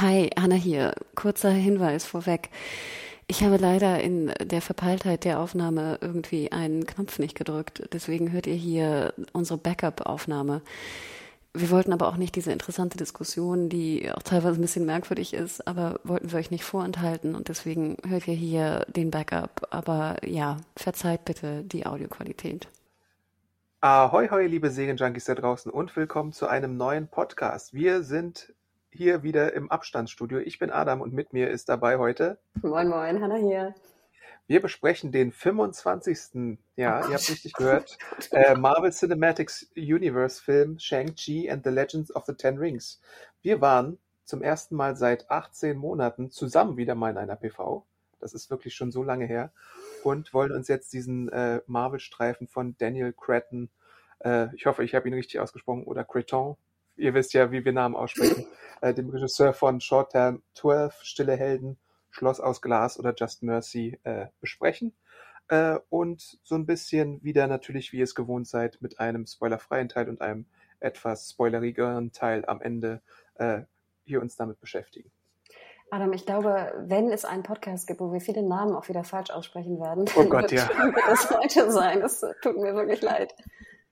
Hi, Anna hier. Kurzer Hinweis vorweg. Ich habe leider in der Verpeiltheit der Aufnahme irgendwie einen Knopf nicht gedrückt. Deswegen hört ihr hier unsere Backup-Aufnahme. Wir wollten aber auch nicht diese interessante Diskussion, die auch teilweise ein bisschen merkwürdig ist, aber wollten wir euch nicht vorenthalten und deswegen hört ihr hier den Backup. Aber ja, verzeiht bitte die Audioqualität. Ahoi, hoi, liebe Serienjunkies da draußen und willkommen zu einem neuen Podcast. Wir sind hier wieder im Abstandsstudio. Ich bin Adam und mit mir ist dabei heute. Moin, moin, Hanna hier. Wir besprechen den 25. Ja, oh ihr habt richtig gehört. Äh, Marvel Cinematic Universe Film Shang-Chi and the Legends of the Ten Rings. Wir waren zum ersten Mal seit 18 Monaten zusammen wieder mal in einer PV. Das ist wirklich schon so lange her. Und wollen uns jetzt diesen äh, Marvel-Streifen von Daniel Cretton, äh, ich hoffe, ich habe ihn richtig ausgesprochen, oder Creton, ihr wisst ja, wie wir Namen aussprechen, äh, dem Regisseur von Short Term 12, Stille Helden, Schloss aus Glas oder Just Mercy äh, besprechen. Äh, und so ein bisschen wieder natürlich, wie ihr es gewohnt seid, mit einem spoilerfreien Teil und einem etwas spoilerigeren Teil am Ende äh, hier uns damit beschäftigen. Adam, ich glaube, wenn es einen Podcast gibt, wo wir viele Namen auch wieder falsch aussprechen werden, oh Gott, ja. wird das heute sein. Das tut mir wirklich leid.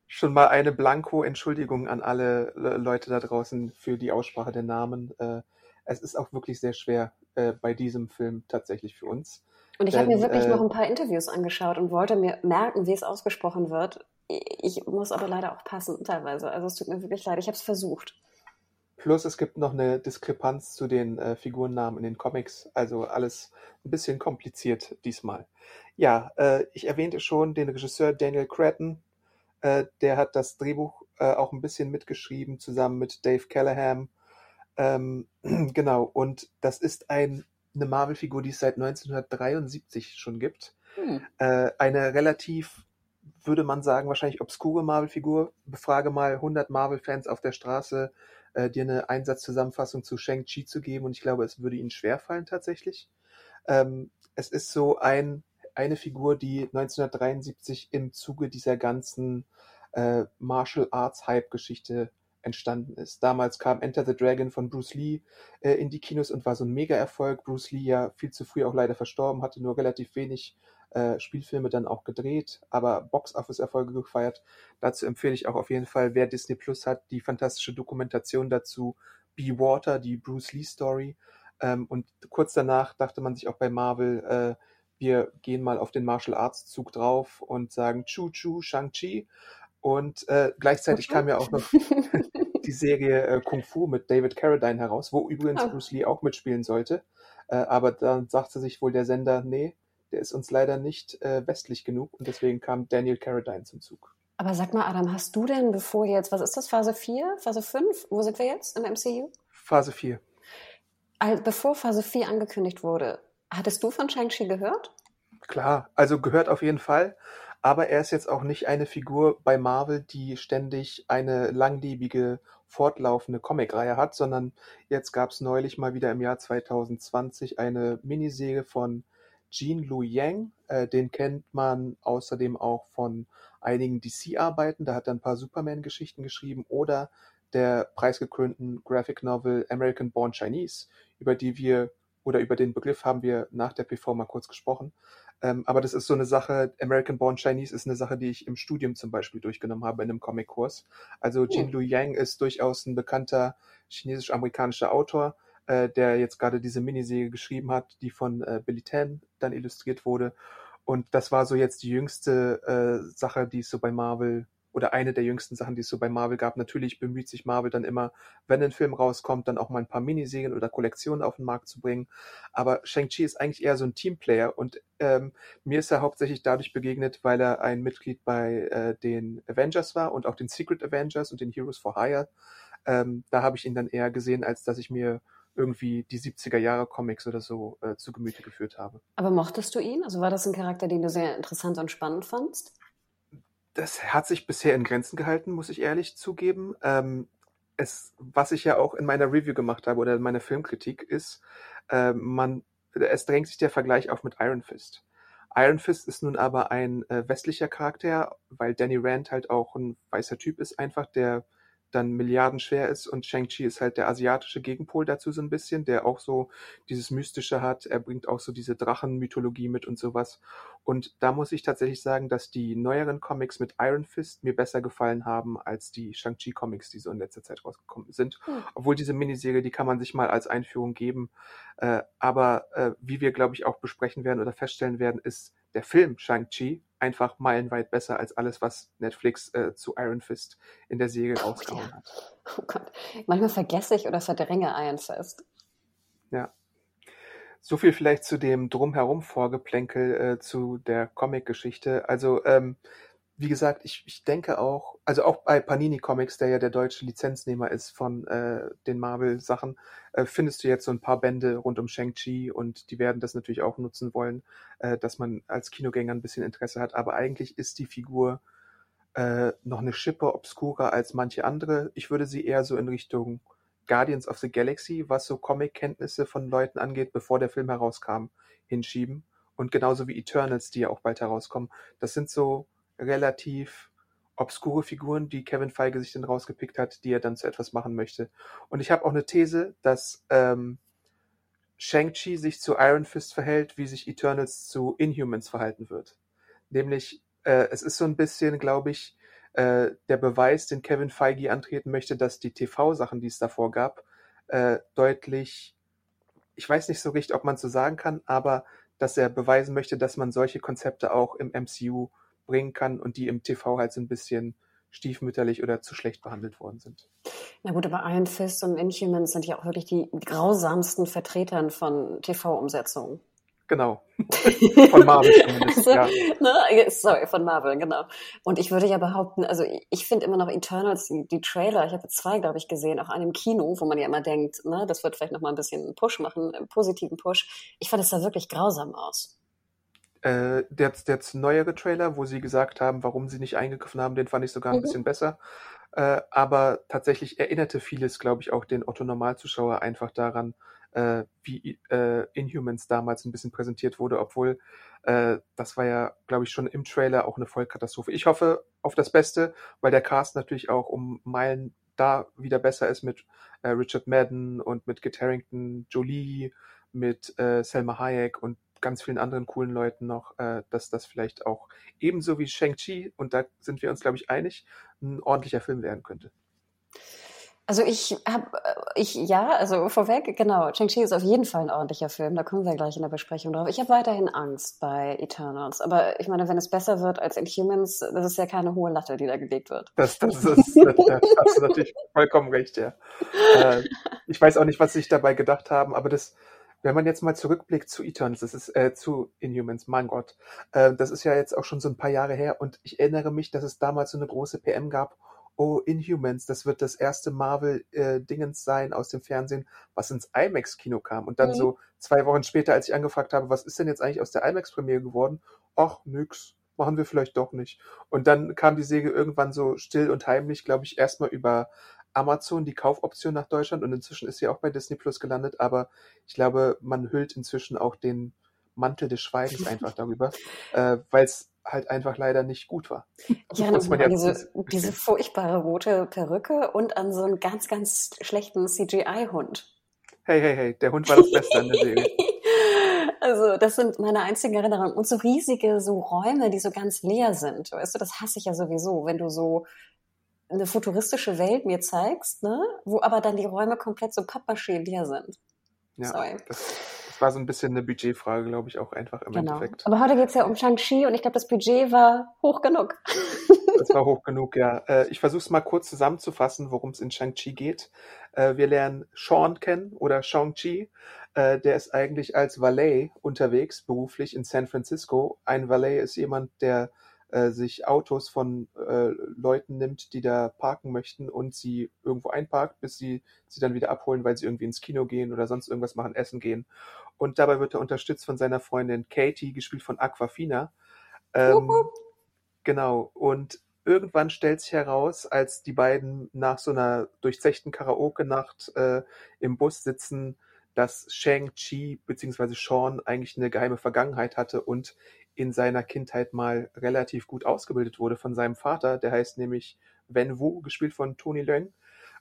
Schon mal eine Blanko-Entschuldigung an alle Leute da draußen für die Aussprache der Namen. Äh, es ist auch wirklich sehr schwer äh, bei diesem Film tatsächlich für uns. Und ich habe mir wirklich äh, noch ein paar Interviews angeschaut und wollte mir merken, wie es ausgesprochen wird. Ich muss aber leider auch passen teilweise. Also es tut mir wirklich leid. Ich habe es versucht. Plus es gibt noch eine Diskrepanz zu den äh, Figurennamen in den Comics. Also alles ein bisschen kompliziert diesmal. Ja, äh, ich erwähnte schon den Regisseur Daniel Cretton. Äh, der hat das Drehbuch äh, auch ein bisschen mitgeschrieben, zusammen mit Dave Callahan ähm, genau, und das ist ein, eine Marvel-Figur, die es seit 1973 schon gibt. Hm. Äh, eine relativ, würde man sagen, wahrscheinlich obskure Marvel-Figur. Befrage mal 100 Marvel-Fans auf der Straße, äh, dir eine Einsatzzusammenfassung zu Shang-Chi zu geben und ich glaube, es würde ihnen schwerfallen tatsächlich. Ähm, es ist so ein, eine Figur, die 1973 im Zuge dieser ganzen äh, Martial Arts Hype-Geschichte entstanden ist. Damals kam Enter the Dragon von Bruce Lee äh, in die Kinos und war so ein Mega-Erfolg. Bruce Lee ja viel zu früh auch leider verstorben, hatte nur relativ wenig äh, Spielfilme dann auch gedreht, aber Box-Office-Erfolge gefeiert. Dazu empfehle ich auch auf jeden Fall, wer Disney Plus hat, die fantastische Dokumentation dazu, Be Water, die Bruce Lee-Story. Ähm, und kurz danach dachte man sich auch bei Marvel, äh, wir gehen mal auf den Martial Arts Zug drauf und sagen Chu Chu Shang-Chi. Und äh, gleichzeitig kam ja auch noch die Serie äh, Kung Fu mit David Carradine heraus, wo übrigens oh. Bruce Lee auch mitspielen sollte. Äh, aber dann sagte sich wohl der Sender, nee, der ist uns leider nicht äh, westlich genug und deswegen kam Daniel Carradine zum Zug. Aber sag mal, Adam, hast du denn bevor jetzt, was ist das, Phase 4, Phase 5? Wo sind wir jetzt im MCU? Phase 4. Also, bevor Phase 4 angekündigt wurde, hattest du von Shang-Chi gehört? Klar, also gehört auf jeden Fall aber er ist jetzt auch nicht eine Figur bei Marvel, die ständig eine langlebige, fortlaufende Comicreihe hat, sondern jetzt gab es neulich mal wieder im Jahr 2020 eine Miniserie von Jean Lu Yang. Äh, den kennt man außerdem auch von einigen DC-Arbeiten. Da hat er ein paar Superman-Geschichten geschrieben oder der preisgekrönten Graphic Novel American Born Chinese, über die wir oder über den Begriff haben wir nach der PV mal kurz gesprochen. Ähm, aber das ist so eine Sache, American Born Chinese ist eine Sache, die ich im Studium zum Beispiel durchgenommen habe in einem Comic-Kurs. Also oh. Jin Lu Yang ist durchaus ein bekannter chinesisch-amerikanischer Autor, äh, der jetzt gerade diese Miniserie geschrieben hat, die von äh, Billy Tan dann illustriert wurde. Und das war so jetzt die jüngste äh, Sache, die es so bei Marvel oder eine der jüngsten Sachen, die es so bei Marvel gab. Natürlich bemüht sich Marvel dann immer, wenn ein Film rauskommt, dann auch mal ein paar Miniserien oder Kollektionen auf den Markt zu bringen. Aber Shang-Chi ist eigentlich eher so ein Teamplayer und ähm, mir ist er hauptsächlich dadurch begegnet, weil er ein Mitglied bei äh, den Avengers war und auch den Secret Avengers und den Heroes for Hire. Ähm, da habe ich ihn dann eher gesehen, als dass ich mir irgendwie die 70er Jahre Comics oder so äh, zu Gemüte geführt habe. Aber mochtest du ihn? Also war das ein Charakter, den du sehr interessant und spannend fandst? Das hat sich bisher in Grenzen gehalten, muss ich ehrlich zugeben. Ähm, es, was ich ja auch in meiner Review gemacht habe oder in meiner Filmkritik ist, äh, man, es drängt sich der Vergleich auf mit Iron Fist. Iron Fist ist nun aber ein äh, westlicher Charakter, weil Danny Rand halt auch ein weißer Typ ist, einfach der dann milliardenschwer ist und Shang-Chi ist halt der asiatische Gegenpol dazu so ein bisschen, der auch so dieses Mystische hat. Er bringt auch so diese Drachenmythologie mit und sowas. Und da muss ich tatsächlich sagen, dass die neueren Comics mit Iron Fist mir besser gefallen haben als die Shang-Chi Comics, die so in letzter Zeit rausgekommen sind. Mhm. Obwohl diese Miniserie, die kann man sich mal als Einführung geben. Äh, aber äh, wie wir, glaube ich, auch besprechen werden oder feststellen werden, ist der Film Shang-Chi einfach meilenweit besser als alles, was Netflix äh, zu Iron Fist in der Serie oh, rausgehauen ja. hat. Oh Gott. Manchmal vergesse ich oder verdränge Iron Fist. Ja. So viel vielleicht zu dem drumherum Vorgeplänkel äh, zu der Comic-Geschichte. Also ähm, wie gesagt, ich, ich denke auch, also auch bei Panini Comics, der ja der deutsche Lizenznehmer ist von äh, den Marvel-Sachen, äh, findest du jetzt so ein paar Bände rund um Shang-Chi und die werden das natürlich auch nutzen wollen, äh, dass man als Kinogänger ein bisschen Interesse hat. Aber eigentlich ist die Figur äh, noch eine Schippe obskurer als manche andere. Ich würde sie eher so in Richtung Guardians of the Galaxy, was so Comic-Kenntnisse von Leuten angeht, bevor der Film herauskam, hinschieben. Und genauso wie Eternals, die ja auch bald herauskommen. Das sind so relativ obskure Figuren, die Kevin Feige sich dann rausgepickt hat, die er dann zu etwas machen möchte. Und ich habe auch eine These, dass ähm, Shang-Chi sich zu Iron Fist verhält, wie sich Eternals zu Inhumans verhalten wird. Nämlich, äh, es ist so ein bisschen, glaube ich, äh, der Beweis, den Kevin Feige antreten möchte, dass die TV-Sachen, die es davor gab, äh, deutlich, ich weiß nicht so richtig, ob man so sagen kann, aber dass er beweisen möchte, dass man solche Konzepte auch im MCU bringen kann und die im TV halt so ein bisschen stiefmütterlich oder zu schlecht behandelt worden sind. Na gut, aber Iron Fist und Inhumans sind ja auch wirklich die grausamsten Vertretern von TV-Umsetzungen. Genau. Von Marvel zumindest, also, ja. Ne? Sorry, von Marvel, genau. Und ich würde ja behaupten, also ich finde immer noch Eternals, die, die Trailer, ich habe zwei, glaube ich, gesehen, auch an einem Kino, wo man ja immer denkt, ne, das wird vielleicht nochmal ein bisschen einen Push machen, einen positiven Push. Ich fand es da wirklich grausam aus. Äh, der, der neuere Trailer, wo sie gesagt haben, warum sie nicht eingegriffen haben, den fand ich sogar ein mhm. bisschen besser. Äh, aber tatsächlich erinnerte vieles, glaube ich, auch den Otto-Normalzuschauer einfach daran, äh, wie äh, Inhumans damals ein bisschen präsentiert wurde, obwohl äh, das war ja, glaube ich, schon im Trailer auch eine Vollkatastrophe. Ich hoffe auf das Beste, weil der Cast natürlich auch um Meilen da wieder besser ist mit äh, Richard Madden und mit Kit Harington, Jolie, mit äh, Selma Hayek und ganz vielen anderen coolen Leuten noch, äh, dass das vielleicht auch ebenso wie Shang-Chi, und da sind wir uns, glaube ich, einig, ein ordentlicher Film werden könnte. Also ich habe, äh, ich ja, also vorweg, genau, Shang-Chi ist auf jeden Fall ein ordentlicher Film, da kommen wir gleich in der Besprechung drauf. Ich habe weiterhin Angst bei Eternals, aber ich meine, wenn es besser wird als Inhumans, das ist ja keine hohe Latte, die da gelegt wird. Das, das ist, da hast du natürlich vollkommen recht, ja. Äh, ich weiß auch nicht, was sie sich dabei gedacht haben, aber das, wenn man jetzt mal zurückblickt zu Eternals, das ist äh, zu Inhumans, mein Gott, äh, das ist ja jetzt auch schon so ein paar Jahre her und ich erinnere mich, dass es damals so eine große PM gab. Oh, Inhumans, das wird das erste Marvel-Dingens äh, sein aus dem Fernsehen, was ins IMAX-Kino kam. Und dann mhm. so zwei Wochen später, als ich angefragt habe, was ist denn jetzt eigentlich aus der IMAX-Premiere geworden? Ach, nix, machen wir vielleicht doch nicht. Und dann kam die Säge irgendwann so still und heimlich, glaube ich, erstmal über Amazon die Kaufoption nach Deutschland und inzwischen ist sie auch bei Disney Plus gelandet, aber ich glaube, man hüllt inzwischen auch den Mantel des Schweigens einfach darüber, äh, weil es halt einfach leider nicht gut war. Ich erinnere mich an diese, diese furchtbare rote Perücke und an so einen ganz, ganz schlechten CGI-Hund. Hey, hey, hey, der Hund war das Beste an der Serie. Also, das sind meine einzigen Erinnerungen. Und so riesige so Räume, die so ganz leer sind. Weißt du, das hasse ich ja sowieso, wenn du so eine futuristische Welt mir zeigst, ne? wo aber dann die Räume komplett so Pappmaché leer sind. Ja, Sorry. Das, das, war so ein bisschen eine Budgetfrage, glaube ich, auch einfach im genau. Endeffekt. Aber heute geht es ja um Shang-Chi und ich glaube, das Budget war hoch genug. Das war hoch genug, ja. Äh, ich versuche es mal kurz zusammenzufassen, worum es in Shang-Chi geht. Äh, wir lernen Sean kennen oder Shang-Chi. Äh, der ist eigentlich als Valet unterwegs, beruflich in San Francisco. Ein Valet ist jemand, der äh, sich Autos von äh, Leuten nimmt, die da parken möchten und sie irgendwo einparkt, bis sie sie dann wieder abholen, weil sie irgendwie ins Kino gehen oder sonst irgendwas machen, essen gehen. Und dabei wird er unterstützt von seiner Freundin Katie, gespielt von Aquafina. Ähm, genau. Und irgendwann stellt sich heraus, als die beiden nach so einer durchzechten Karaoke-Nacht äh, im Bus sitzen, dass Shang-Chi bzw. Sean eigentlich eine geheime Vergangenheit hatte und in seiner Kindheit mal relativ gut ausgebildet wurde von seinem Vater. Der heißt nämlich Wen Wu, gespielt von Tony Leung.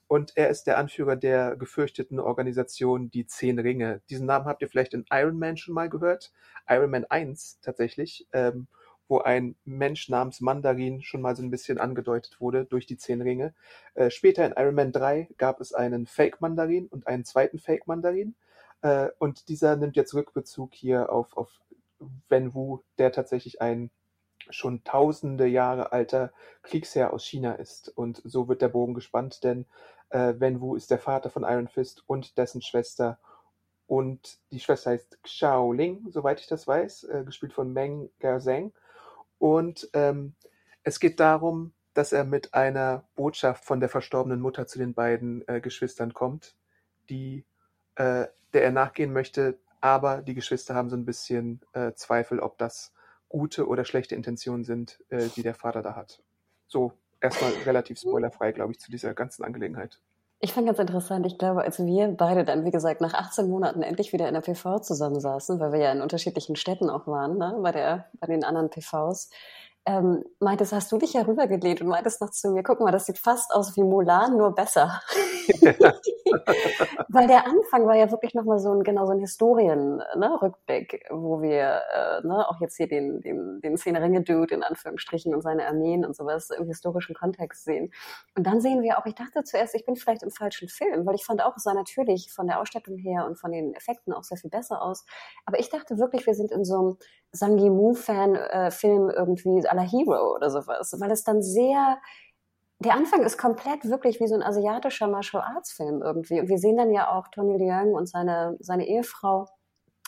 Und er ist der Anführer der gefürchteten Organisation Die Zehn Ringe. Diesen Namen habt ihr vielleicht in Iron Man schon mal gehört. Iron Man 1 tatsächlich, ähm, wo ein Mensch namens Mandarin schon mal so ein bisschen angedeutet wurde durch die Zehn Ringe. Äh, später in Iron Man 3 gab es einen Fake-Mandarin und einen zweiten Fake-Mandarin. Äh, und dieser nimmt jetzt Rückbezug hier auf, auf Wen Wu, der tatsächlich ein schon tausende Jahre alter Kriegsherr aus China ist. Und so wird der Bogen gespannt, denn äh, Wen Wu ist der Vater von Iron Fist und dessen Schwester. Und die Schwester heißt Xiao Ling, soweit ich das weiß, äh, gespielt von Meng Gerzeng. Und ähm, es geht darum, dass er mit einer Botschaft von der verstorbenen Mutter zu den beiden äh, Geschwistern kommt, die, äh, der er nachgehen möchte, aber die Geschwister haben so ein bisschen äh, Zweifel, ob das gute oder schlechte Intentionen sind, äh, die der Vater da hat. So, erstmal relativ spoilerfrei, glaube ich, zu dieser ganzen Angelegenheit. Ich fand ganz interessant, ich glaube, als wir beide dann, wie gesagt, nach 18 Monaten endlich wieder in der PV zusammensaßen, weil wir ja in unterschiedlichen Städten auch waren, ne, bei, der, bei den anderen PVs, ähm, meintest, hast du dich ja rübergelehnt und meintest noch zu mir, guck mal, das sieht fast aus wie Mulan, nur besser. Ja. Weil der Anfang war ja wirklich nochmal so ein, genau so ein Historien-Rückblick, ne, wo wir äh, ne, auch jetzt hier den, den, den Zehn-Ringe-Dude in Anführungsstrichen und seine Armeen und sowas im historischen Kontext sehen. Und dann sehen wir auch, ich dachte zuerst, ich bin vielleicht im falschen Film, weil ich fand auch, es sah natürlich von der Ausstattung her und von den Effekten auch sehr viel besser aus. Aber ich dachte wirklich, wir sind in so einem Sang Yimou-Fan-Film äh, irgendwie la Hero oder sowas, weil es dann sehr der Anfang ist komplett wirklich wie so ein asiatischer Martial Arts Film irgendwie. Und wir sehen dann ja auch Tony Leung und seine, seine Ehefrau,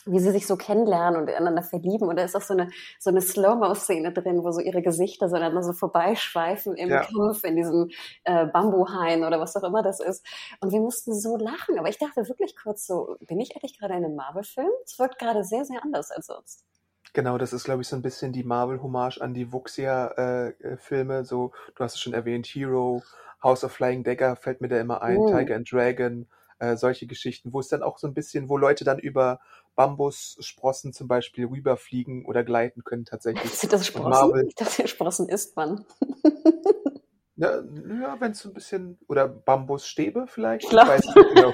wie sie sich so kennenlernen und ineinander verlieben. Und da ist auch so eine, so eine Slow-Mo-Szene drin, wo so ihre Gesichter so dann so vorbeischweifen im ja. Kampf, in diesem äh, Bambuhain oder was auch immer das ist. Und wir mussten so lachen. Aber ich dachte wirklich kurz so, bin ich eigentlich gerade in einem Marvel-Film? Es wirkt gerade sehr, sehr anders als sonst. Genau, das ist, glaube ich, so ein bisschen die Marvel-Hommage an die Wuxia-Filme. Äh, äh so, du hast es schon erwähnt, Hero, House of Flying Dagger fällt mir da immer ein, oh. Tiger and Dragon, äh, solche Geschichten, wo es dann auch so ein bisschen, wo Leute dann über Bambussprossen zum Beispiel rüberfliegen oder gleiten können tatsächlich. Sind das Sprossen? Marvel, ich dachte, Sprossen isst man. ja, ja wenn es so ein bisschen, oder Bambusstäbe vielleicht, ich weiß nicht genau,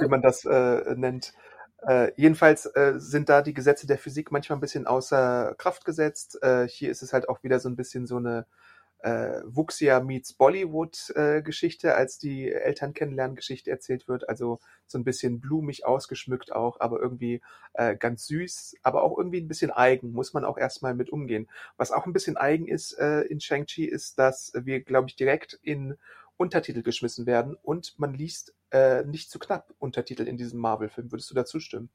wie man das äh, nennt. Äh, jedenfalls äh, sind da die Gesetze der Physik manchmal ein bisschen außer Kraft gesetzt. Äh, hier ist es halt auch wieder so ein bisschen so eine äh, Wuxia meets Bollywood äh, als die Eltern kennenlernen Geschichte erzählt wird. Also so ein bisschen blumig ausgeschmückt auch, aber irgendwie äh, ganz süß, aber auch irgendwie ein bisschen eigen, muss man auch erstmal mit umgehen. Was auch ein bisschen eigen ist äh, in Shang-Chi ist, dass wir, glaube ich, direkt in Untertitel geschmissen werden und man liest äh, nicht zu knapp Untertitel in diesem Marvel-Film. Würdest du dazu stimmen?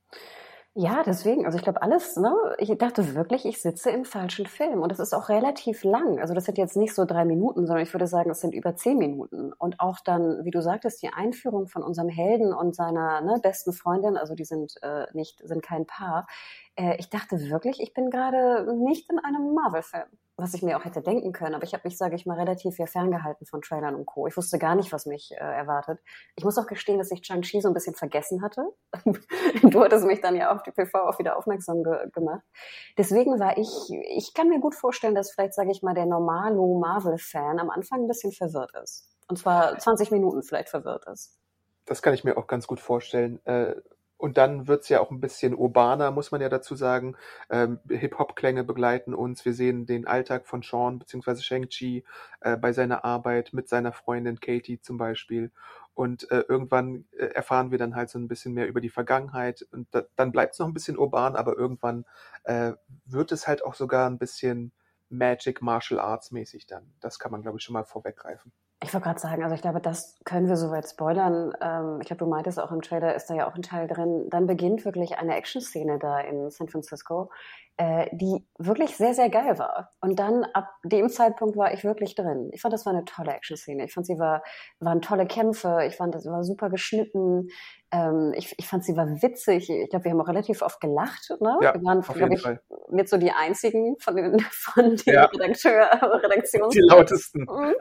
Ja, deswegen. Also ich glaube alles, ne? Ich dachte wirklich, ich sitze im falschen Film. Und es ist auch relativ lang. Also das sind jetzt nicht so drei Minuten, sondern ich würde sagen, es sind über zehn Minuten. Und auch dann, wie du sagtest, die Einführung von unserem Helden und seiner ne, besten Freundin, also die sind äh, nicht, sind kein Paar, äh, ich dachte wirklich, ich bin gerade nicht in einem Marvel-Film. Was ich mir auch hätte denken können, aber ich habe mich, sage ich mal, relativ viel ferngehalten von Trailern und Co. Ich wusste gar nicht, was mich äh, erwartet. Ich muss auch gestehen, dass ich Chang-Chi so ein bisschen vergessen hatte. du hattest mich dann ja auf die PV auch wieder aufmerksam ge gemacht. Deswegen war ich, ich kann mir gut vorstellen, dass vielleicht, sage ich mal, der normalo Marvel-Fan am Anfang ein bisschen verwirrt ist. Und zwar 20 Minuten vielleicht verwirrt ist. Das kann ich mir auch ganz gut vorstellen. Äh, und dann wird's ja auch ein bisschen urbaner, muss man ja dazu sagen. Ähm, Hip-Hop-Klänge begleiten uns. Wir sehen den Alltag von Sean bzw. Shang-Chi äh, bei seiner Arbeit mit seiner Freundin Katie zum Beispiel. Und äh, irgendwann äh, erfahren wir dann halt so ein bisschen mehr über die Vergangenheit. Und da, dann bleibt's noch ein bisschen urban, aber irgendwann äh, wird es halt auch sogar ein bisschen Magic Martial Arts mäßig dann. Das kann man, glaube ich, schon mal vorweggreifen. Ich wollte gerade sagen, also ich glaube, das können wir soweit spoilern. Ähm, ich glaube, du meintest auch im Trailer ist da ja auch ein Teil drin. Dann beginnt wirklich eine Action-Szene da in San Francisco, äh, die wirklich sehr, sehr geil war. Und dann ab dem Zeitpunkt war ich wirklich drin. Ich fand, das war eine tolle Action-Szene. Ich fand, sie war, waren tolle Kämpfe. Ich fand, das war super geschnitten. Ähm, ich, ich fand, sie war witzig. Ich glaube, wir haben auch relativ oft gelacht. Ne? Ja, wir waren, jeden ich, Fall. mit so die einzigen von den, von den Ja. Redakteur, Redaktions Die lautesten. Mhm.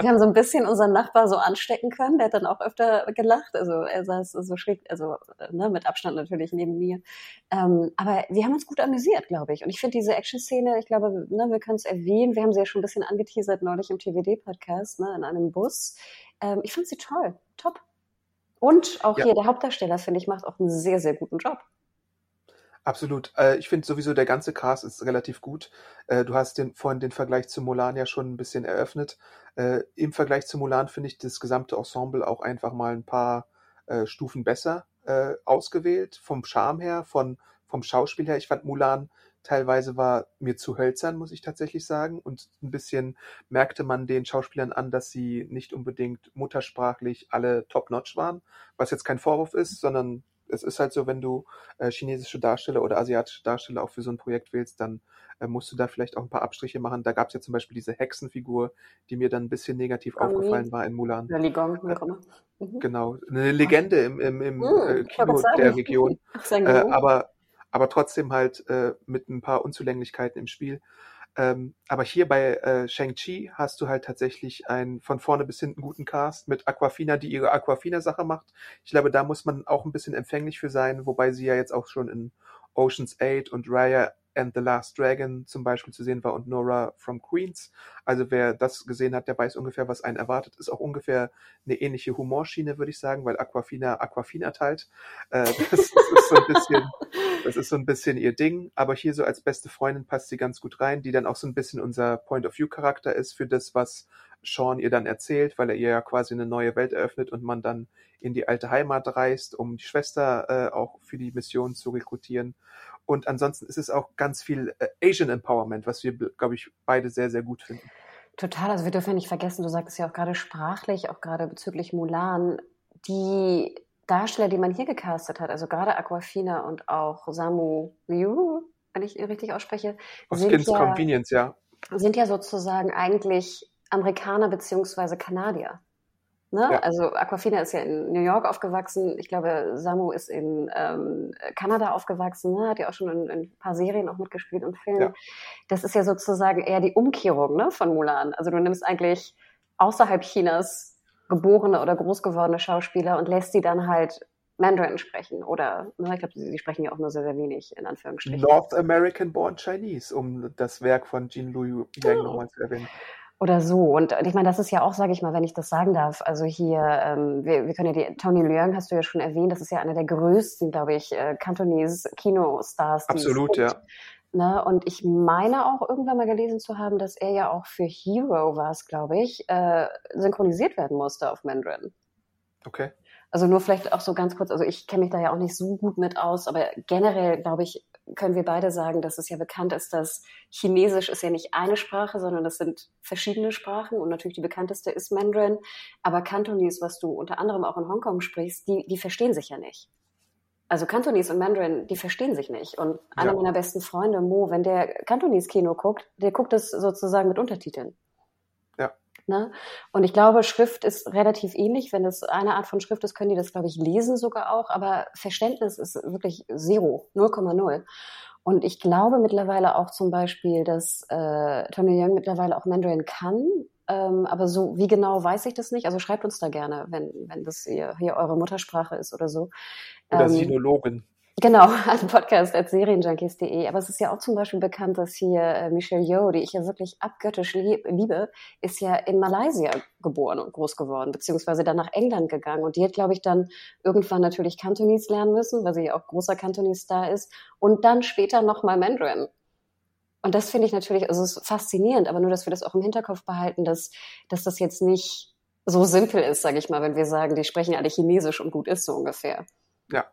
Wir haben so ein bisschen unseren Nachbar so anstecken können. Der hat dann auch öfter gelacht. Also er saß so schräg, also ne, mit Abstand natürlich neben mir. Ähm, aber wir haben uns gut amüsiert, glaube ich. Und ich finde diese Action-Szene, ich glaube, ne, wir können es erwähnen. Wir haben sie ja schon ein bisschen angeteasert neulich im TWD-Podcast, ne, in einem Bus. Ähm, ich fand sie toll, top. Und auch Ja. hier der Hauptdarsteller, finde ich, macht auch einen sehr, sehr guten Job. Absolut. Äh, ich finde sowieso, der ganze Cast ist relativ gut. Äh, du hast den, vorhin den Vergleich zu Mulan ja schon ein bisschen eröffnet. Äh, Im Vergleich zu Mulan finde ich das gesamte Ensemble auch einfach mal ein paar Stufen besser äh, ausgewählt. Vom Charme her, von, vom Schauspiel her. Ich fand Mulan teilweise war mir zu hölzern, muss ich tatsächlich sagen. Und ein bisschen merkte man den Schauspielern an, dass sie nicht unbedingt muttersprachlich alle top-notch waren. Was jetzt kein Vorwurf ist, sondern es ist halt so, wenn du äh, chinesische Darsteller oder asiatische Darsteller auch für so ein Projekt wählst, dann äh, musst du da vielleicht auch ein paar Abstriche machen. Da gab es ja zum Beispiel diese Hexenfigur, die mir dann ein bisschen negativ Kang Mi. aufgefallen war in Mulan. Oder Ligong, auch immer. Mhm. Genau, eine Legende im, im, im Mhm, äh, Kino der Region, äh, aber, aber trotzdem halt äh, mit ein paar Unzulänglichkeiten im Spiel. Ähm, aber hier bei äh, Shang-Chi hast du halt tatsächlich einen von vorne bis hinten guten Cast mit Aquafina, die ihre Aquafina-Sache macht. Ich glaube, da muss man auch ein bisschen empfänglich für sein, wobei sie ja jetzt auch schon in Ocean's 8 und Raya and the Last Dragon zum Beispiel zu sehen war und Nora from Queens. Also wer das gesehen hat, der weiß ungefähr, was einen erwartet. Ist auch ungefähr eine ähnliche Humorschiene, würde ich sagen, weil Aquafina Aquafina teilt. Äh, das, das ist so ein bisschen, das ist so ein bisschen ihr Ding. Aber hier so als beste Freundin passt sie ganz gut rein, die dann auch so ein bisschen unser Point-of-View-Charakter ist für das, was Sean ihr dann erzählt, weil er ihr ja quasi eine neue Welt eröffnet und man dann in die alte Heimat reist, um die Schwester äh, auch für die Mission zu rekrutieren. Und ansonsten ist es auch ganz viel äh, Asian Empowerment, was wir, glaube ich, beide sehr, sehr gut finden. Total, also wir dürfen ja nicht vergessen, du sagtest ja auch gerade sprachlich, auch gerade bezüglich Mulan, die Darsteller, die man hier gecastet hat, also gerade Aquafina und auch Samu Liu, wenn ich ihn richtig ausspreche, Aus sind ja, Convenience, ja. sind ja sozusagen eigentlich Amerikaner beziehungsweise Kanadier. Ne? Ja. Also Aquafina ist ja in New York aufgewachsen. Ich glaube, Samu ist in ähm, Kanada aufgewachsen. Ne? Hat ja auch schon in, in ein paar Serien auch mitgespielt und Filmen. Ja. Das ist ja sozusagen eher die Umkehrung ne, von Mulan. Also du nimmst eigentlich außerhalb Chinas geborene oder groß gewordene Schauspieler und lässt sie dann halt Mandarin sprechen. Oder, ne, ich glaube, sie, sprechen ja auch nur sehr, sehr wenig, in Anführungsstrichen. North American Born Chinese, um das Werk von Jean Louis Yang Oh. nochmal zu erwähnen. Oder so. Und ich meine, das ist ja auch, sage ich mal, wenn ich das sagen darf, also hier, ähm, wir, wir können ja die, Tony Leung hast du ja schon erwähnt, das ist ja einer der größten, glaube ich, äh, Cantonese Kinostars. Absolut, ja. Ne? Und ich meine auch irgendwann mal gelesen zu haben, dass er ja auch für Hero war es, glaube ich, äh, synchronisiert werden musste auf Mandarin. Okay. Also nur vielleicht auch so ganz kurz, also ich kenne mich da ja auch nicht so gut mit aus, aber generell, glaube ich, können wir beide sagen, dass es ja bekannt ist, dass Chinesisch ist ja nicht eine Sprache, sondern das sind verschiedene Sprachen und natürlich die bekannteste ist Mandarin. Aber Cantonese, was du unter anderem auch in Hongkong sprichst, die, die verstehen sich ja nicht. Also Cantonese und Mandarin, die verstehen sich nicht. Und einer Ja. meiner besten Freunde, Mo, wenn der Cantonese-Kino guckt, der guckt es sozusagen mit Untertiteln. Ne? Und ich glaube, Schrift ist relativ ähnlich. Wenn es eine Art von Schrift ist, können die das, glaube ich, lesen sogar auch. Aber Verständnis ist wirklich zero, 0,0. Und ich glaube mittlerweile auch zum Beispiel, dass äh, Tony Young mittlerweile auch Mandarin kann. Ähm, aber so wie genau weiß ich das nicht. Also schreibt uns da gerne, wenn, wenn das hier, hier eure Muttersprache ist oder so. Oder Ähm, Sinologen. Genau, an Podcast at serienjunkies.de. Aber es ist ja auch zum Beispiel bekannt, dass hier äh, Michelle Yeoh, die ich ja wirklich abgöttisch lieb, liebe, ist ja in Malaysia geboren und groß geworden, beziehungsweise dann nach England gegangen. Und die hat, glaube ich, dann irgendwann natürlich Cantonese lernen müssen, weil sie ja auch großer Cantonese-Star ist. Und dann später nochmal Mandarin. Und das finde ich natürlich, also es ist faszinierend, aber nur, dass wir das auch im Hinterkopf behalten, dass, dass das jetzt nicht so simpel ist, sage ich mal, wenn wir sagen, die sprechen alle Chinesisch und gut ist so ungefähr. Ja.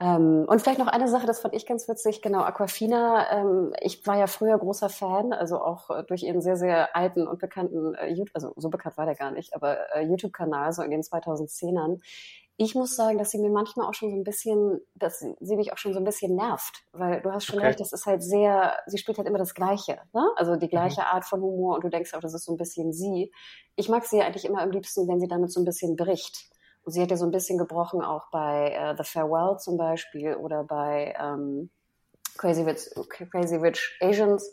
Ähm, und vielleicht noch eine Sache, das fand ich ganz witzig, genau, Aquafina, ähm, ich war ja früher großer Fan, also auch äh, durch ihren sehr, sehr alten und bekannten, äh, YouTube, also so bekannt war der gar nicht, aber äh, YouTube-Kanal, so in den 2010ern. Ich muss sagen, dass sie mir manchmal auch schon so ein bisschen, dass sie mich auch schon so ein bisschen nervt, weil du hast schon okay. recht, das ist halt sehr, sie spielt halt immer das Gleiche, ne? also die gleiche mhm. Art von Humor und du denkst auch, das ist so ein bisschen sie. Ich mag sie ja eigentlich immer am liebsten, wenn sie damit so ein bisschen bricht. Und sie hat ja so ein bisschen gebrochen auch bei uh, The Farewell zum Beispiel oder bei ähm, Crazy, Rich, Crazy Rich Asians.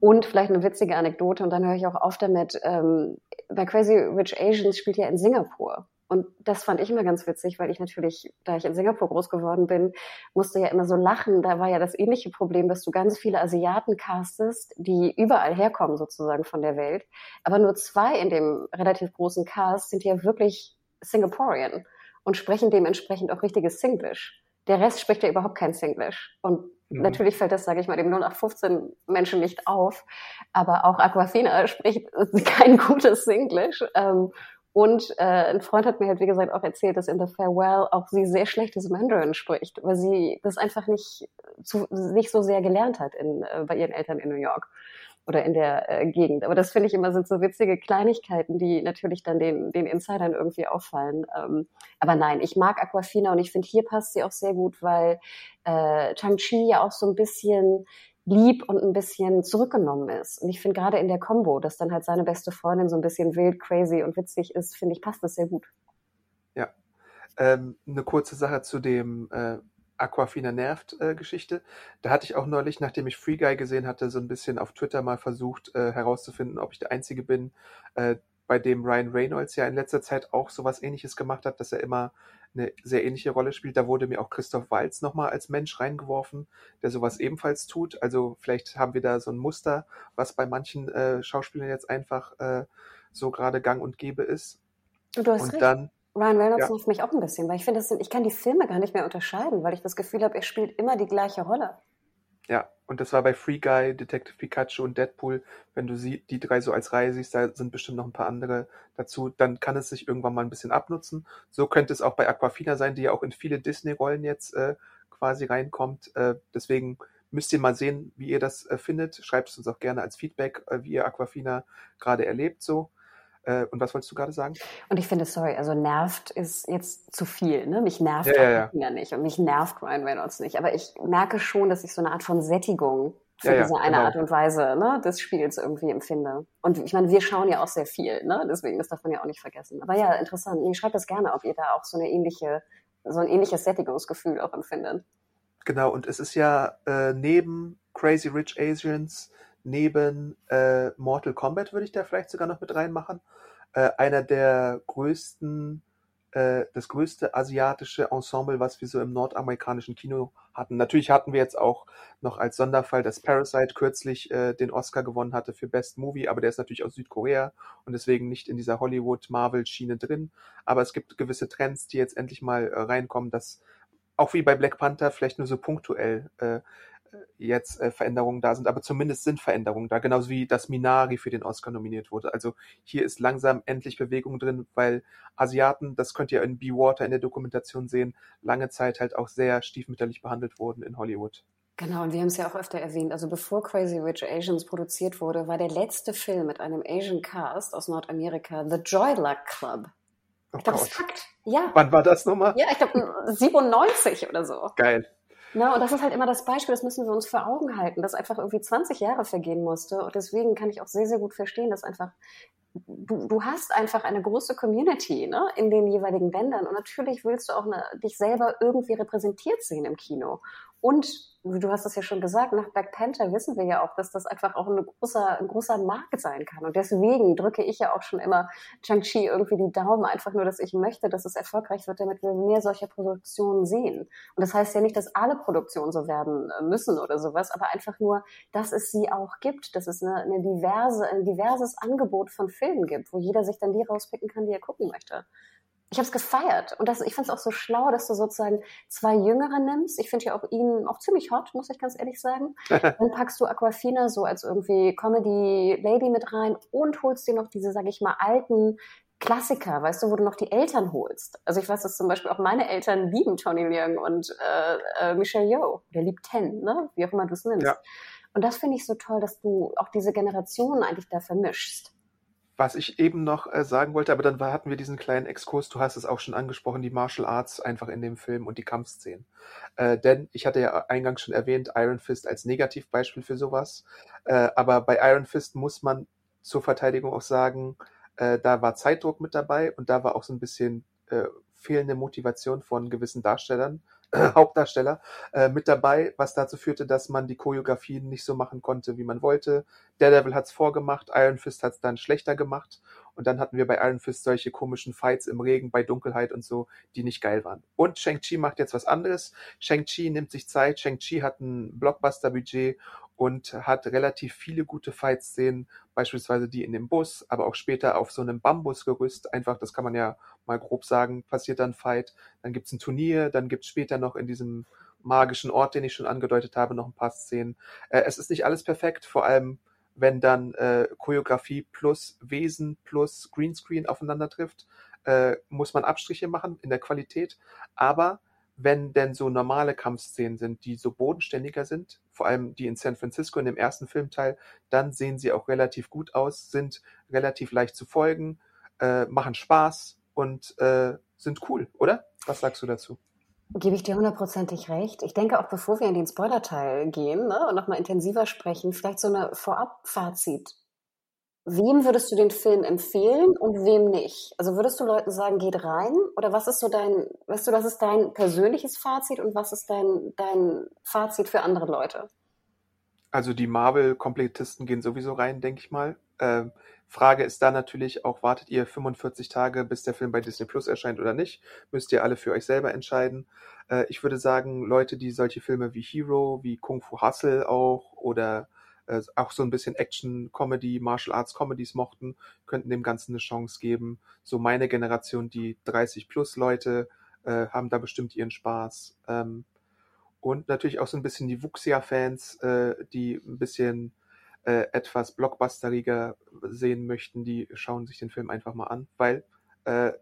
Und vielleicht eine witzige Anekdote, und dann höre ich auch auf damit, ähm, bei Crazy Rich Asians spielt ja in Singapur. Und das fand ich immer ganz witzig, weil ich natürlich, da ich in Singapur groß geworden bin, musste ja immer so lachen. Da war ja das ähnliche Problem, dass du ganz viele Asiaten castest, die überall herkommen sozusagen von der Welt. Aber nur zwei in dem relativ großen Cast sind ja wirklich Singaporean und sprechen dementsprechend auch richtiges Singlish. Der Rest spricht ja überhaupt kein Singlish. Und mhm. natürlich fällt das, sage ich mal, dem 0815 Menschen nicht auf. Aber auch Aquafina spricht kein gutes Singlish. Ähm, und äh, ein Freund hat mir halt, wie gesagt, auch erzählt, dass in The Farewell auch sie sehr schlechtes Mandarin spricht, weil sie das einfach nicht, zu, nicht so sehr gelernt hat in, äh, bei ihren Eltern in New York oder in der äh, Gegend. Aber das finde ich immer sind so witzige Kleinigkeiten, die natürlich dann den, den Insidern irgendwie auffallen. Ähm, aber nein, ich mag Aquafina und ich finde, hier passt sie auch sehr gut, weil äh, Chang-Chi ja auch so ein bisschen lieb und ein bisschen zurückgenommen ist. Und ich finde gerade in der Combo, dass dann halt seine beste Freundin so ein bisschen wild, crazy und witzig ist, finde ich, passt das sehr gut. Ja. Ähm, eine kurze Sache zu dem äh, Aquafina nervt äh, Geschichte. Da hatte ich auch neulich, nachdem ich Free Guy gesehen hatte, so ein bisschen auf Twitter mal versucht äh, herauszufinden, ob ich der Einzige bin, äh, bei dem Ryan Reynolds ja in letzter Zeit auch sowas ähnliches gemacht hat, dass er immer eine sehr ähnliche Rolle spielt. Da wurde mir auch Christoph Walz nochmal als Mensch reingeworfen, der sowas ebenfalls tut. Also vielleicht haben wir da so ein Muster, was bei manchen äh, Schauspielern jetzt einfach äh, so gerade gang und gäbe ist. Du hast und recht. dann Ryan Reynolds ja. nervt mich auch ein bisschen, weil ich finde, ich kann die Filme gar nicht mehr unterscheiden, weil ich das Gefühl habe, er spielt immer die gleiche Rolle. Ja, und das war bei Free Guy, Detective Pikachu und Deadpool. Wenn du sie, die drei so als Reihe siehst, da sind bestimmt noch ein paar andere dazu, dann kann es sich irgendwann mal ein bisschen abnutzen. So könnte es auch bei Aquafina sein, die ja auch in viele Disney-Rollen jetzt äh, quasi reinkommt. Äh, deswegen müsst ihr mal sehen, wie ihr das äh, findet. Schreibt es uns auch gerne als Feedback, äh, wie ihr Aquafina gerade erlebt so. Äh, und was wolltest du gerade sagen? Und ich finde, sorry, also nervt ist jetzt zu viel. Ne? Mich nervt ja, ja, ja. nicht und mich nervt Ryan Reynolds nicht. Aber ich merke schon, dass ich so eine Art von Sättigung für ja, diese eine genau. Art und Weise ne, des Spiels irgendwie empfinde. Und ich meine, wir schauen ja auch sehr viel, ne? deswegen, das darf man ja auch nicht vergessen. Aber ja, interessant. Ich schreibe das gerne, ob ihr da auch so eine ähnliche, so ein ähnliches Sättigungsgefühl auch empfindet. Genau, und es ist ja äh, neben Crazy Rich Asians neben äh, Mortal Kombat würde ich da vielleicht sogar noch mit reinmachen. Äh, einer der größten, äh, das größte asiatische Ensemble, was wir so im nordamerikanischen Kino hatten. Natürlich hatten wir jetzt auch noch als Sonderfall, dass Parasite kürzlich äh, den Oscar gewonnen hatte für Best Movie, aber der ist natürlich aus Südkorea und deswegen nicht in dieser Hollywood-Marvel-Schiene drin. Aber es gibt gewisse Trends, die jetzt endlich mal äh, reinkommen, dass auch wie bei Black Panther vielleicht nur so punktuell äh, jetzt äh, Veränderungen da sind, aber zumindest sind Veränderungen da, genauso wie das Minari für den Oscar nominiert wurde. Also hier ist langsam endlich Bewegung drin, weil Asiaten, das könnt ihr in Be Water in der Dokumentation sehen, lange Zeit halt auch sehr stiefmütterlich behandelt wurden in Hollywood. Genau, und wir haben es ja auch öfter erwähnt. Also bevor Crazy Rich Asians produziert wurde, war der letzte Film mit einem Asian Cast aus Nordamerika The Joy Luck Club. Oh ich glaube, das ist Fakt. Ja. Wann war das nochmal? Ja, ich glaube 97 oder so. Geil. Na, und das ist halt immer das Beispiel, das müssen wir uns vor Augen halten, dass einfach irgendwie 20 Jahre vergehen musste. Und deswegen kann ich auch sehr, sehr gut verstehen, dass einfach du, du hast einfach eine große Community ne, in den jeweiligen Ländern. Und natürlich willst du auch eine, dich selber irgendwie repräsentiert sehen im Kino. Und du hast es ja schon gesagt, nach Black Panther wissen wir ja auch, dass das einfach auch ein großer, ein großer Markt sein kann. Und deswegen drücke ich ja auch schon immer Chang-Chi irgendwie die Daumen, einfach nur, dass ich möchte, dass es erfolgreich wird, damit wir mehr solcher Produktionen sehen. Und das heißt ja nicht, dass alle Produktionen so werden äh, müssen oder sowas, aber einfach nur, dass es sie auch gibt, dass es eine, eine diverse, ein diverses Angebot von Filmen gibt, wo jeder sich dann die rauspicken kann, die er gucken möchte ich habe es gefeiert. Und das, ich fand es auch so schlau, dass du sozusagen zwei Jüngere nimmst. Ich finde ja auch ihn auch ziemlich hot, muss ich ganz ehrlich sagen. Dann packst du Aquafina so als irgendwie Comedy-Lady mit rein und holst dir noch diese, sag ich mal, alten Klassiker, weißt du, wo du noch die Eltern holst. Also ich weiß, dass zum Beispiel auch meine Eltern lieben Tony Leung und äh, äh, Michelle Yeoh. Der liebt Ten, ne? wie auch immer du es nimmst. Ja. Und das finde ich so toll, dass du auch diese Generationen eigentlich da vermischst. Was ich eben noch äh, sagen wollte, aber dann war, hatten wir diesen kleinen Exkurs, du hast es auch schon angesprochen, die Martial Arts einfach in dem Film und die Kampfszenen. Äh, denn ich hatte ja eingangs schon erwähnt, Iron Fist als Negativbeispiel für sowas. Äh, aber bei Iron Fist muss man zur Verteidigung auch sagen, äh, da war Zeitdruck mit dabei und da war auch so ein bisschen äh, fehlende Motivation von gewissen Darstellern, Hauptdarsteller äh, mit dabei, was dazu führte, dass man die Choreografien nicht so machen konnte, wie man wollte. Daredevil hat's vorgemacht, Iron Fist hat's dann schlechter gemacht und dann hatten wir bei Iron Fist solche komischen Fights im Regen, bei Dunkelheit und so, die nicht geil waren. Und Shang-Chi macht jetzt was anderes. Shang-Chi nimmt sich Zeit, Shang-Chi hat ein Blockbuster-Budget und hat relativ viele gute Fight-Szenen, beispielsweise die in dem Bus, aber auch später auf so einem Bambusgerüst. Einfach, das kann man ja mal grob sagen, passiert dann Fight. Dann gibt's ein Turnier, dann gibt's später noch in diesem magischen Ort, den ich schon angedeutet habe, noch ein paar Szenen. Äh, es ist nicht alles perfekt, vor allem wenn dann äh, Choreografie plus Wesen plus Greenscreen aufeinander trifft, äh, muss man Abstriche machen in der Qualität. Aber wenn denn so normale Kampfszenen sind, die so bodenständiger sind, vor allem die in San Francisco in dem ersten Filmteil, dann sehen sie auch relativ gut aus, sind relativ leicht zu folgen, äh, machen Spaß und äh, sind cool, oder? Was sagst du dazu? Gebe ich dir hundertprozentig recht. Ich denke auch, bevor wir in den Spoiler-Teil gehen ne, und nochmal intensiver sprechen, vielleicht so eine Vorab-Fazit Wem würdest du den Film empfehlen und wem nicht? Also würdest du Leuten sagen, geht rein? Oder was ist so dein, weißt du, was ist dein persönliches Fazit und was ist dein, dein Fazit für andere Leute? Also die Marvel-Komplettisten gehen sowieso rein, denke ich mal. Ähm, Frage ist da natürlich auch, wartet ihr 45 Tage, bis der Film bei Disney Plus erscheint oder nicht? Müsst ihr alle für euch selber entscheiden. Äh, ich würde sagen, Leute, die solche Filme wie Hero, wie Kung Fu Hustle auch oder äh, auch so ein bisschen Action-Comedy, Martial Arts Comedies mochten, könnten dem Ganzen eine Chance geben. So meine Generation, die 30 plus Leute, äh, haben da bestimmt ihren Spaß. Ähm, und natürlich auch so ein bisschen die Wuxia-Fans, äh, die ein bisschen äh, etwas blockbusteriger sehen möchten, die schauen sich den Film einfach mal an, weil, äh,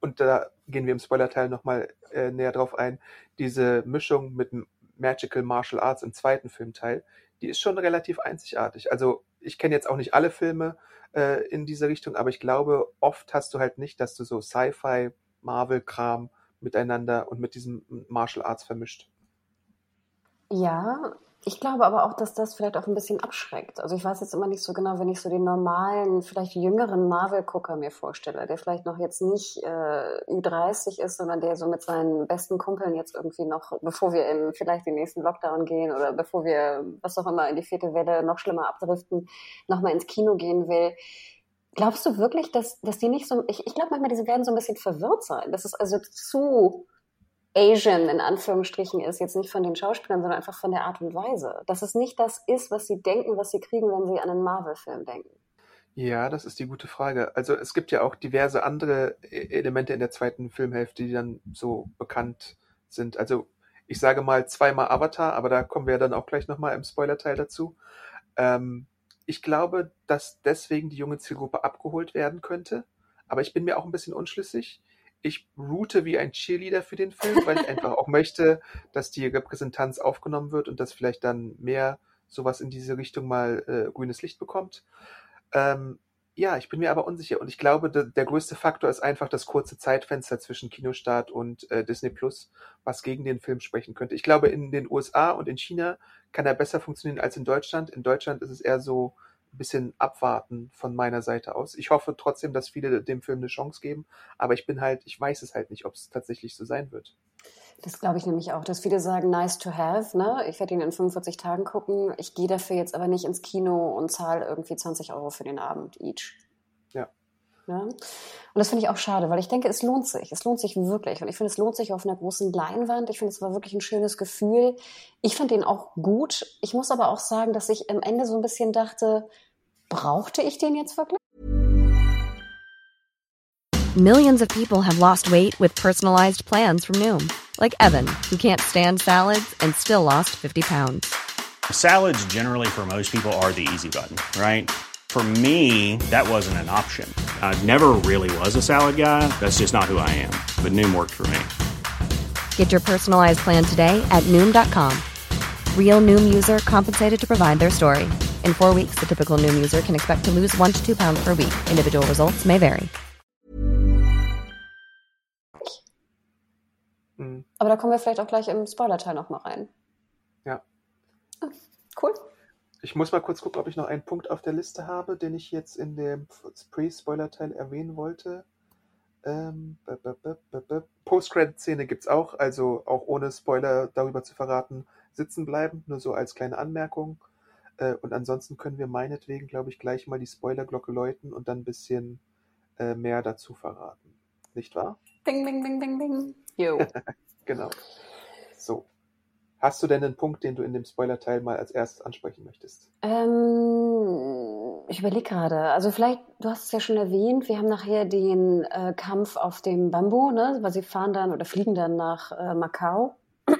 und da gehen wir im Spoiler-Teil nochmal äh, näher drauf ein, diese Mischung mit Magical Martial Arts im zweiten Filmteil, die ist schon relativ einzigartig. Also ich kenne jetzt auch nicht alle Filme äh, in diese Richtung, aber ich glaube, oft hast du halt nicht, dass du so Sci-Fi, Marvel-Kram miteinander und mit diesem Martial Arts vermischt. Ja, ich glaube aber auch, dass das vielleicht auch ein bisschen abschreckt. Also ich weiß jetzt immer nicht so genau, wenn ich so den normalen, vielleicht jüngeren Marvel-Gucker mir vorstelle, der vielleicht noch jetzt nicht äh, Ü30 ist, sondern der so mit seinen besten Kumpeln jetzt irgendwie noch, bevor wir in vielleicht den nächsten Lockdown gehen oder bevor wir, was auch immer, in die vierte Welle noch schlimmer abdriften, nochmal ins Kino gehen will. Glaubst du wirklich, dass, dass die nicht so, ich, ich glaube manchmal, diese werden so ein bisschen verwirrt sein. Das ist also zu Asian in Anführungsstrichen ist, jetzt nicht von den Schauspielern, sondern einfach von der Art und Weise. Dass es nicht das ist, was sie denken, was sie kriegen, wenn sie an einen Marvel-Film denken. Ja, das ist die gute Frage. Also es gibt ja auch diverse andere e-, Elemente in der zweiten Filmhälfte, die dann so bekannt sind. Also ich sage mal zweimal Avatar, aber da kommen wir dann auch gleich nochmal im Spoiler-Teil dazu. Ähm, ich glaube, dass deswegen die junge Zielgruppe abgeholt werden könnte, aber ich bin mir auch ein bisschen unschlüssig ich route wie ein Cheerleader für den Film, weil ich einfach auch möchte, dass die Repräsentanz aufgenommen wird und dass vielleicht dann mehr sowas in diese Richtung mal äh, grünes Licht bekommt. Ähm, ja, ich bin mir aber unsicher und ich glaube, de, der größte Faktor ist einfach das kurze Zeitfenster zwischen Kinostart und äh, Disney Plus, was gegen den Film sprechen könnte. Ich glaube, in den USA und in China kann er besser funktionieren als in Deutschland. In Deutschland ist es eher so, bisschen abwarten von meiner Seite aus. Ich hoffe trotzdem, dass viele dem Film eine Chance geben, aber ich bin halt, ich weiß es halt nicht, ob es tatsächlich so sein wird. Das glaube ich nämlich auch, dass viele sagen, nice to have, ne? Ich werde ihn in 45 Tagen gucken. Ich gehe dafür jetzt aber nicht ins Kino und zahle irgendwie 20 Euro für den Abend each. Ja. ja? Und das finde ich auch schade, weil ich denke, es lohnt sich. Es lohnt sich wirklich. Und ich finde, es lohnt sich auf einer großen Leinwand. Ich finde, es war wirklich ein schönes Gefühl. Ich fand den auch gut. Ich muss aber auch sagen, dass ich am Ende so ein bisschen dachte, brauchte ich den jetzt wirklich? Millions of people have lost weight with personalized plans from Noom. Like Evan, who can't stand salads and still lost 50 pounds. Salads generally for most people are the easy button, right? For me, that wasn't an option. I never really was a salad guy. That's just not who I am. But Noom worked for me. Get your personalized plan today at Noom.com. Real Noom user compensated to provide their story. In four weeks, the typical Noom user can expect to lose one to two pounds per week. Individual results may vary. Mhm. Aber da kommen wir vielleicht auch gleich im Spoiler-Teil nochmal rein. Ja. Ah, Cool. Ich muss mal kurz gucken, ob ich noch einen Punkt auf der Liste habe, den ich jetzt in dem Pre-Spoiler-Teil erwähnen wollte. Ähm, Post-Credit-Szene gibt's auch, also auch ohne Spoiler darüber zu verraten, sitzen bleiben, nur so als kleine Anmerkung. Äh, und ansonsten können wir meinetwegen, glaube ich, gleich mal die Spoiler-Glocke läuten und dann ein bisschen äh, mehr dazu verraten. Nicht wahr? Bing, bing, bing, bing, bing. Jo. Genau. Hast du denn einen Punkt, den du in dem Spoiler-Teil mal als erstes ansprechen möchtest? Ähm, ich überlege gerade. Also vielleicht, du hast es ja schon erwähnt, wir haben nachher den äh, Kampf auf dem Bambu, ne? Weil sie fahren dann oder fliegen dann nach äh, Macau.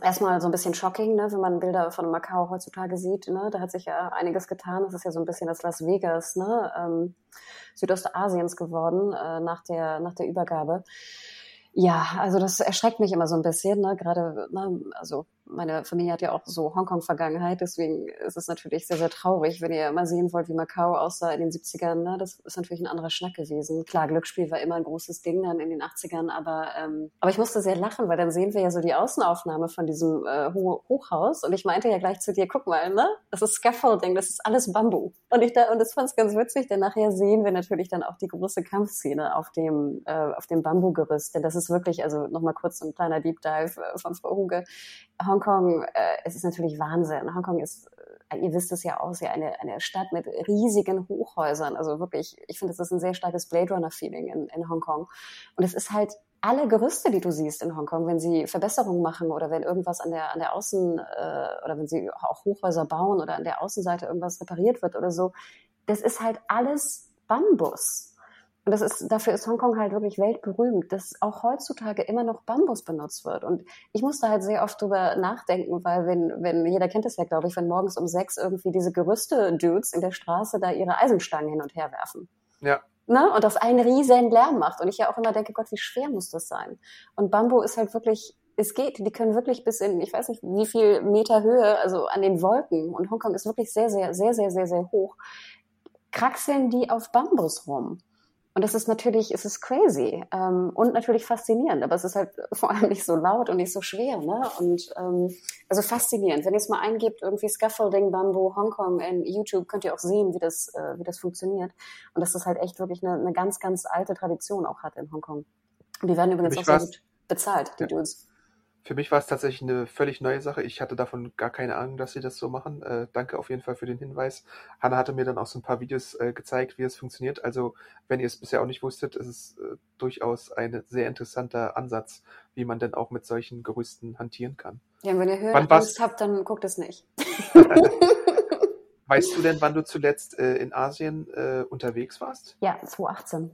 Erstmal so ein bisschen shocking, ne, wenn man Bilder von Macau heutzutage sieht. Ne? Da hat sich ja einiges getan. Das ist ja so ein bisschen das Las Vegas, ne? ähm, Südostasiens geworden äh, nach, der, nach der Übergabe. Ja, also das erschreckt mich immer so ein bisschen, ne? Gerade, ne, also meine Familie hat ja auch so Hongkong-Vergangenheit, deswegen ist es natürlich sehr, sehr traurig, wenn ihr mal sehen wollt, wie Macau aussah in den 70ern. Ne? Das ist natürlich ein anderer Schnack gewesen. Klar, Glücksspiel war immer ein großes Ding dann in den 80ern, aber, ähm, aber ich musste sehr lachen, weil dann sehen wir ja so die Außenaufnahme von diesem äh, Ho Hochhaus und ich meinte ja gleich zu dir, guck mal, ne? Das ist Scaffolding, das ist alles Bambu. Und ich da, und das fand es ganz witzig, denn nachher sehen wir natürlich dann auch die große Kampfszene auf dem, äh, auf dem Bambugerüst, denn das ist wirklich, also nochmal kurz ein kleiner Deep Dive äh, von Frau Huge. Hongkong, äh, es ist natürlich Wahnsinn. Hongkong ist, äh, ihr wisst es ja auch, ja eine, eine Stadt mit riesigen Hochhäusern. Also wirklich, ich finde, das ist ein sehr starkes Blade Runner-Feeling in, in Hongkong. Und es ist halt alle Gerüste, die du siehst in Hongkong, wenn sie Verbesserungen machen oder wenn irgendwas an der, an der Außen, äh, oder wenn sie auch Hochhäuser bauen oder an der Außenseite irgendwas repariert wird oder so, das ist halt alles Bambus. Und das ist, dafür ist Hongkong halt wirklich weltberühmt, dass auch heutzutage immer noch Bambus benutzt wird. Und ich musste halt sehr oft drüber nachdenken, weil wenn, wenn, jeder kennt es ja, glaube ich, wenn morgens um sechs irgendwie diese Gerüste-Dudes in der Straße da ihre Eisenstangen hin und her werfen. Ja. Ne? Und das einen riesen Lärm macht. Und ich ja auch immer denke, Gott, wie schwer muss das sein? Und Bambu ist halt wirklich, es geht, die können wirklich bis in, ich weiß nicht, wie viel Meter Höhe, also an den Wolken. Und Hongkong ist wirklich sehr, sehr, sehr, sehr, sehr, sehr hoch. Kraxeln die auf Bambus rum. Und das ist natürlich, es ist crazy ähm, und natürlich faszinierend, aber es ist halt vor allem nicht so laut und nicht so schwer. Ne? Und ähm, also faszinierend. Wenn ihr es mal eingebt, irgendwie Scaffolding, Bamboo, Hongkong in YouTube, könnt ihr auch sehen, wie das, äh, wie das funktioniert. Und dass das halt echt wirklich eine, eine ganz, ganz alte Tradition auch hat in Hongkong. Und die werden übrigens auch sehr gut bezahlt, die Ja. Dudes. Für mich war es tatsächlich eine völlig neue Sache. Ich hatte davon gar keine Ahnung, dass sie das so machen. Äh, danke auf jeden Fall für den Hinweis. Hanna hatte mir dann auch so ein paar Videos äh, gezeigt, wie es funktioniert. Also, wenn ihr es bisher auch nicht wusstet, ist es äh, durchaus ein sehr interessanter Ansatz, wie man denn auch mit solchen Gerüsten hantieren kann. Ja, und wenn ihr Höhenangst war's- habt, dann guckt es nicht. Weißt du denn, wann du zuletzt äh, in Asien äh, unterwegs warst? Ja, 2018.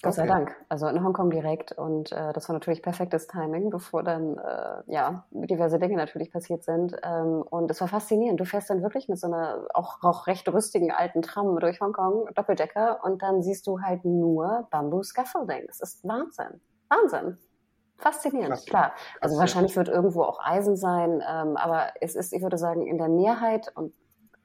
Gott sei Okay. Dank. Also in Hongkong direkt. Und äh, das war natürlich perfektes Timing, bevor dann äh, ja diverse Dinge natürlich passiert sind. Ähm, und es war faszinierend. Du fährst dann wirklich mit so einer auch, auch recht rüstigen alten Tram durch Hongkong, Doppeldecker, und dann siehst du halt nur Bamboo Scaffolding. Das ist Wahnsinn. Wahnsinn. Faszinierend, Krass. klar. Also ja. wahrscheinlich wird irgendwo auch Eisen sein, ähm, aber es ist, ich würde sagen, in der Mehrheit und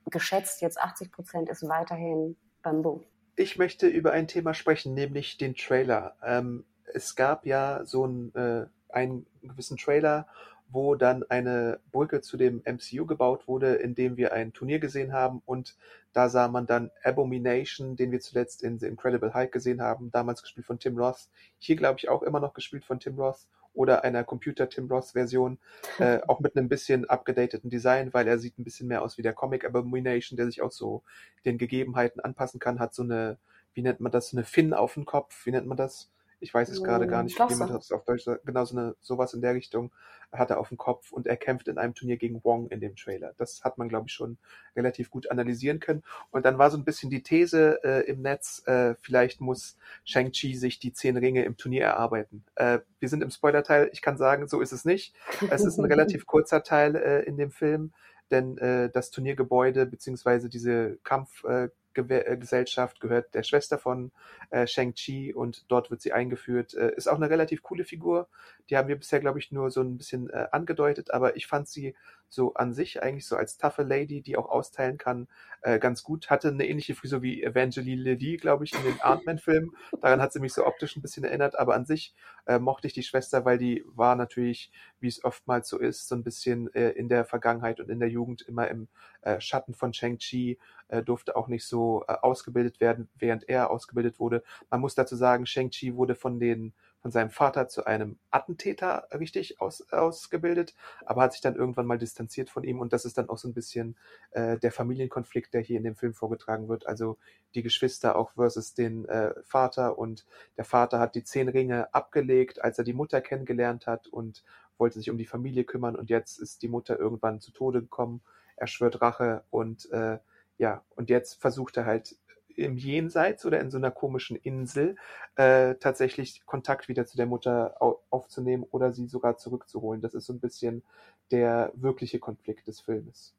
geschätzt jetzt 80 Prozent ist weiterhin Bamboo. Ich möchte über ein Thema sprechen, nämlich den Trailer. Ähm, es gab ja so einen, äh, einen gewissen Trailer, wo dann eine Brücke zu dem MCU gebaut wurde, in dem wir ein Turnier gesehen haben und da sah man dann Abomination, den wir zuletzt in The Incredible Hulk gesehen haben, damals gespielt von Tim Roth. Hier glaube ich auch immer noch gespielt von Tim Roth oder einer Computer Tim Roth Version, äh, auch mit einem bisschen abgedateten Design, weil er sieht ein bisschen mehr aus wie der Comic Abomination, der sich auch so den Gegebenheiten anpassen kann, hat so eine, wie nennt man das, so eine Fin auf dem Kopf, wie nennt man das? Ich weiß es gerade gar nicht, wie Flosse. man das auf Deutsch sagt. Genau so eine, sowas in der Richtung hat er auf dem Kopf und er kämpft in einem Turnier gegen Wong in dem Trailer. Das hat man, glaube ich, schon relativ gut analysieren können. Und dann war so ein bisschen die These äh, im Netz, äh, vielleicht muss Shang-Chi sich die zehn Ringe im Turnier erarbeiten. Äh, wir sind im Spoiler-Teil, ich kann sagen, so ist es nicht. Es ist ein relativ kurzer Teil äh, in dem Film, denn äh, das Turniergebäude beziehungsweise diese Kampfgebäude, äh, Gesellschaft, gehört der Schwester von äh, Shang-Chi und dort wird sie eingeführt. Äh, ist auch eine relativ coole Figur. Die haben wir bisher, glaube ich, nur so ein bisschen äh, angedeutet, aber ich fand sie so an sich eigentlich so als taffe Lady, die auch austeilen kann, äh, ganz gut. Hatte eine ähnliche Frisur wie Evangeline Lilly, glaube ich, in den Ant-Man-Filmen. Daran hat sie mich so optisch ein bisschen erinnert, aber an sich äh, mochte ich die Schwester, weil die war natürlich, wie es oftmals so ist, so ein bisschen äh, in der Vergangenheit und in der Jugend immer im äh, Schatten von Shang-Chi, äh, durfte auch nicht so äh, ausgebildet werden, während er ausgebildet wurde. Man muss dazu sagen, Shang-Chi wurde von den von seinem Vater zu einem Attentäter richtig aus, ausgebildet, aber hat sich dann irgendwann mal distanziert von ihm und das ist dann auch so ein bisschen äh, der Familienkonflikt, der hier in dem Film vorgetragen wird. Also die Geschwister auch versus den äh, Vater und der Vater hat die zehn Ringe abgelegt, als er die Mutter kennengelernt hat und wollte sich um die Familie kümmern und jetzt ist die Mutter irgendwann zu Tode gekommen. Er schwört Rache und äh, ja, und jetzt versucht er halt im Jenseits oder in so einer komischen Insel äh, tatsächlich Kontakt wieder zu der Mutter au aufzunehmen oder sie sogar zurückzuholen. Das ist so ein bisschen der wirkliche Konflikt des Filmes.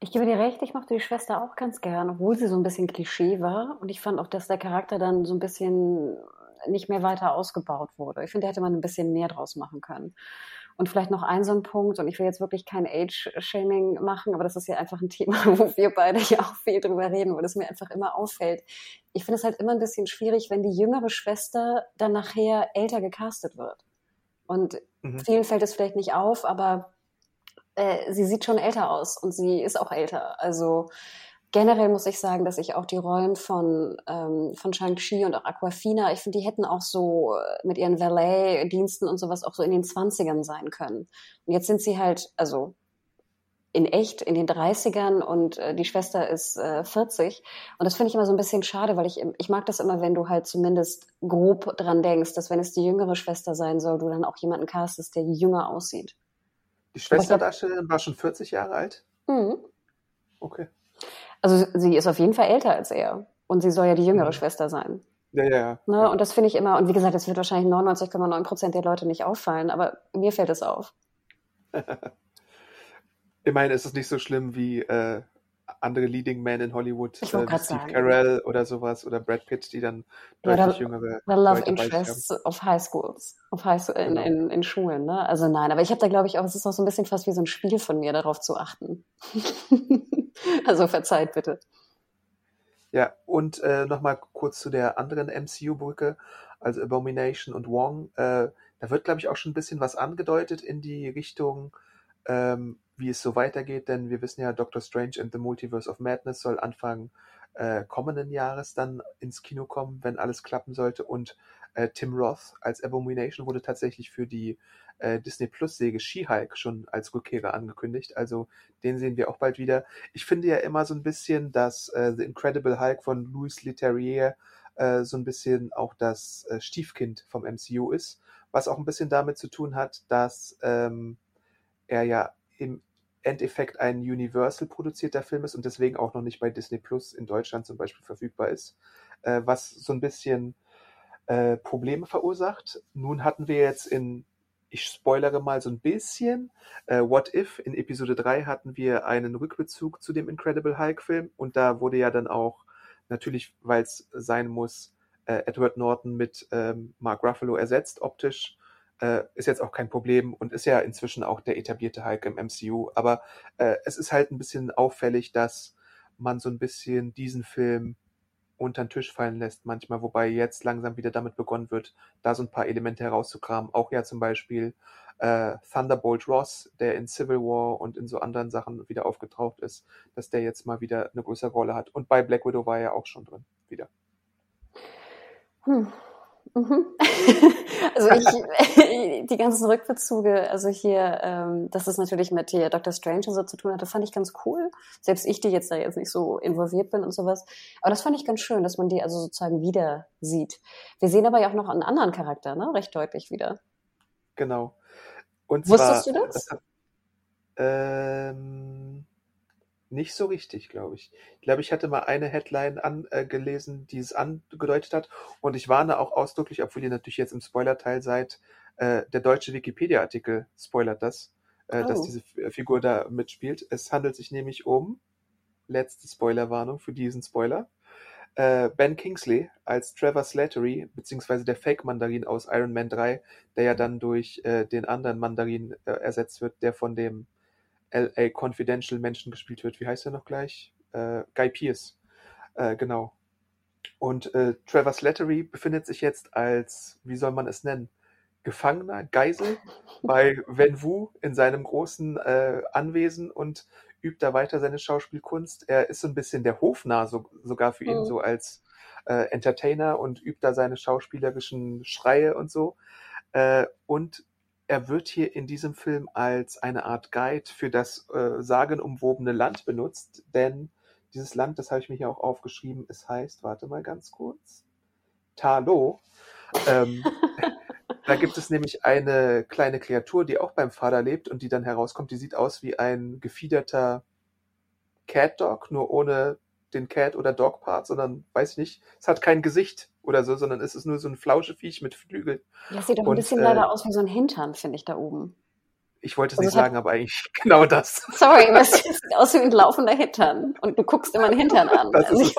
Ich gebe dir recht, ich mochte die Schwester auch ganz gern, obwohl sie so ein bisschen Klischee war. Und ich fand auch, dass der Charakter dann so ein bisschen nicht mehr weiter ausgebaut wurde. Ich finde, da hätte man ein bisschen mehr draus machen können. Und vielleicht noch ein so ein Punkt, und ich will jetzt wirklich kein Age-Shaming machen, aber das ist ja einfach ein Thema, wo wir beide ja auch viel drüber reden, wo das mir einfach immer auffällt. Ich finde es halt immer ein bisschen schwierig, wenn die jüngere Schwester dann nachher älter gecastet wird. Und mhm. vielen fällt es vielleicht nicht auf, aber äh, sie sieht schon älter aus und sie ist auch älter. Also generell muss ich sagen, dass ich auch die Rollen von, ähm, von Shang-Chi und auch Aquafina, ich finde, die hätten auch so äh, mit ihren Valet-Diensten und sowas auch so in den 20ern sein können. Und jetzt sind sie halt, also in echt in den 30ern und äh, die Schwester ist äh, 40. Und das finde ich immer so ein bisschen schade, weil ich, ich mag das immer, wenn du halt zumindest grob dran denkst, dass wenn es die jüngere Schwester sein soll, du dann auch jemanden castest, der jünger aussieht. Die Schwesterdarstellerin war schon 40 Jahre alt? Mhm. Okay. Also sie ist auf jeden Fall älter als er. Und sie soll ja die jüngere mhm. Schwester sein. Ja, ja, ne? ja. Und das finde ich immer, und wie gesagt, das wird wahrscheinlich 99,9 Prozent der Leute nicht auffallen, aber mir fällt es auf. ich meine, ist es nicht so schlimm wie äh, andere Leading Men in Hollywood, äh, wie Steve Carell oder sowas oder Brad Pitt, die dann deutlich jüngere The Love Leute Interests of High Schools, of High in, genau. in, in, Schulen, ne? Also nein, aber ich habe da glaube ich auch, es ist auch so ein bisschen fast wie so ein Spiel von mir, darauf zu achten. also verzeiht bitte. Ja, und äh, nochmal kurz zu der anderen MCU-Brücke, also Abomination und Wong. Äh, da wird, glaube ich, auch schon ein bisschen was angedeutet in die Richtung, ähm, wie es so weitergeht, denn wir wissen ja, Doctor Strange and the Multiverse of Madness soll Anfang äh, kommenden Jahres dann ins Kino kommen, wenn alles klappen sollte. Und äh, Tim Roth als Abomination wurde tatsächlich für die äh, Disney Plus Säge She-Hulk schon als Rückkehrer angekündigt. Also den sehen wir auch bald wieder. Ich finde ja immer so ein bisschen, dass äh, The Incredible Hulk von Louis Leterrier äh, so ein bisschen auch das äh, Stiefkind vom MCU ist, was auch ein bisschen damit zu tun hat, dass ähm, er ja im Endeffekt ein Universal produzierter Film ist und deswegen auch noch nicht bei Disney Plus in Deutschland zum Beispiel verfügbar ist, äh, was so ein bisschen äh, Probleme verursacht. Nun hatten wir jetzt in, ich spoilere mal so ein bisschen, äh, What If, in Episode 3 hatten wir einen Rückbezug zu dem Incredible Hulk-Film und da wurde ja dann auch, natürlich, weil es sein muss, äh, Edward Norton mit ähm, Mark Ruffalo ersetzt optisch äh, ist jetzt auch kein Problem und ist ja inzwischen auch der etablierte Hulk im MCU. Aber äh, es ist halt ein bisschen auffällig, dass man so ein bisschen diesen Film unter den Tisch fallen lässt manchmal, wobei jetzt langsam wieder damit begonnen wird, da so ein paar Elemente herauszukramen. Auch ja zum Beispiel äh, Thunderbolt Ross, der in Civil War und in so anderen Sachen wieder aufgetaucht ist, dass der jetzt mal wieder eine größere Rolle hat. Und bei Black Widow war er auch schon drin wieder. Hm. Mhm. also ich, die ganzen Rückbezüge, also hier, ähm, dass es natürlich mit hier Dr. Strange und so zu tun hatte, fand ich ganz cool. Selbst ich, die jetzt da jetzt nicht so involviert bin und sowas. Aber das fand ich ganz schön, dass man die also sozusagen wieder sieht. Wir sehen aber ja auch noch einen anderen Charakter, ne? Recht deutlich wieder. Genau. Und Wusstest zwar, du das? das ähm, nicht so richtig, glaube ich. Ich glaube, ich hatte mal eine Headline angelesen, äh, die es angedeutet hat. Und ich warne auch ausdrücklich, obwohl ihr natürlich jetzt im Spoiler-Teil seid, äh, der deutsche Wikipedia-Artikel spoilert das, äh, oh. dass diese Figur da mitspielt. Es handelt sich nämlich um letzte Spoilerwarnung für diesen Spoiler. Äh, ben Kingsley als Trevor Slattery, beziehungsweise der Fake-Mandarin aus Iron Man 3, der ja dann durch äh, den anderen Mandarin äh, ersetzt wird, der von dem LA Confidential Menschen gespielt wird. Wie heißt er noch gleich? Äh, Guy Pearce. Äh, genau. Und äh, Trevor Slattery befindet sich jetzt als, wie soll man es nennen, Gefangener, Geisel bei Wen Wu in seinem großen äh, Anwesen und übt da weiter seine Schauspielkunst. Er ist so ein bisschen der Hofnarr so, sogar für ihn, Mhm. so als äh, Entertainer und übt da seine schauspielerischen Schreie und so. Äh, und er wird hier in diesem Film als eine Art Guide für das äh, sagenumwobene Land benutzt, denn dieses Land, das habe ich mir hier auch aufgeschrieben, es heißt, warte mal ganz kurz, Talo. Ähm, da gibt es nämlich eine kleine Kreatur, die auch beim Vater lebt und die dann herauskommt, die sieht aus wie ein gefiederter Cat Dog, nur ohne den Cat oder Dog Part, sondern weiß ich nicht, es hat kein Gesicht oder so, sondern es ist nur so ein Flauscheviech mit Flügeln. Das sieht doch ein bisschen äh, leider aus wie so ein Hintern, finde ich da oben. Ich wollte es Also nicht sagen, aber eigentlich genau das. Sorry, das sieht aus wie ein laufender Hintern. Und du guckst immer einen Hintern an. Also ich,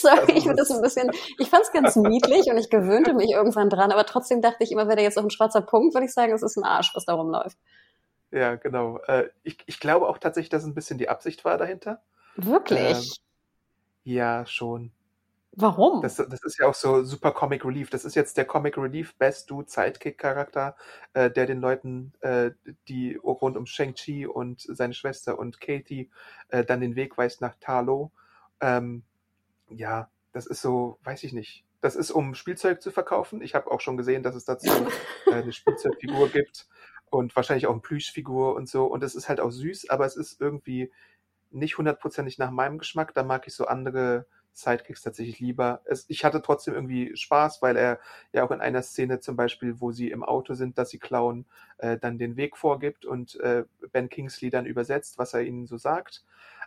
sorry, ich finde das ein bisschen, ich fand es ganz niedlich und ich gewöhnte mich irgendwann dran, aber trotzdem dachte ich immer, wäre da jetzt noch ein schwarzer Punkt, würde ich sagen, es ist ein Arsch, was da rumläuft. Ja, genau. Äh, ich, ich glaube auch tatsächlich, dass ein bisschen die Absicht war dahinter. Wirklich? Ja, schon. Warum? Das, das ist ja auch so super Comic Relief. Das ist jetzt der Comic Relief Best Dude Sidekick Charakter, äh, der den Leuten, äh, die rund um Shang-Chi und seine Schwester und Katie äh, dann den Weg weist nach Talo. Ähm, ja, das ist so, weiß ich nicht. Das ist, um Spielzeug zu verkaufen. Ich habe auch schon gesehen, dass es dazu äh, eine Spielzeugfigur gibt und wahrscheinlich auch eine Plüschfigur und so. Und es ist halt auch süß, aber es ist irgendwie nicht hundertprozentig nach meinem Geschmack. Da mag ich so andere Sidekicks tatsächlich lieber. Es, ich hatte trotzdem irgendwie Spaß, weil er ja auch in einer Szene zum Beispiel, wo sie im Auto sind, dass sie klauen, äh, dann den Weg vorgibt und äh, Ben Kingsley dann übersetzt, was er ihnen so sagt.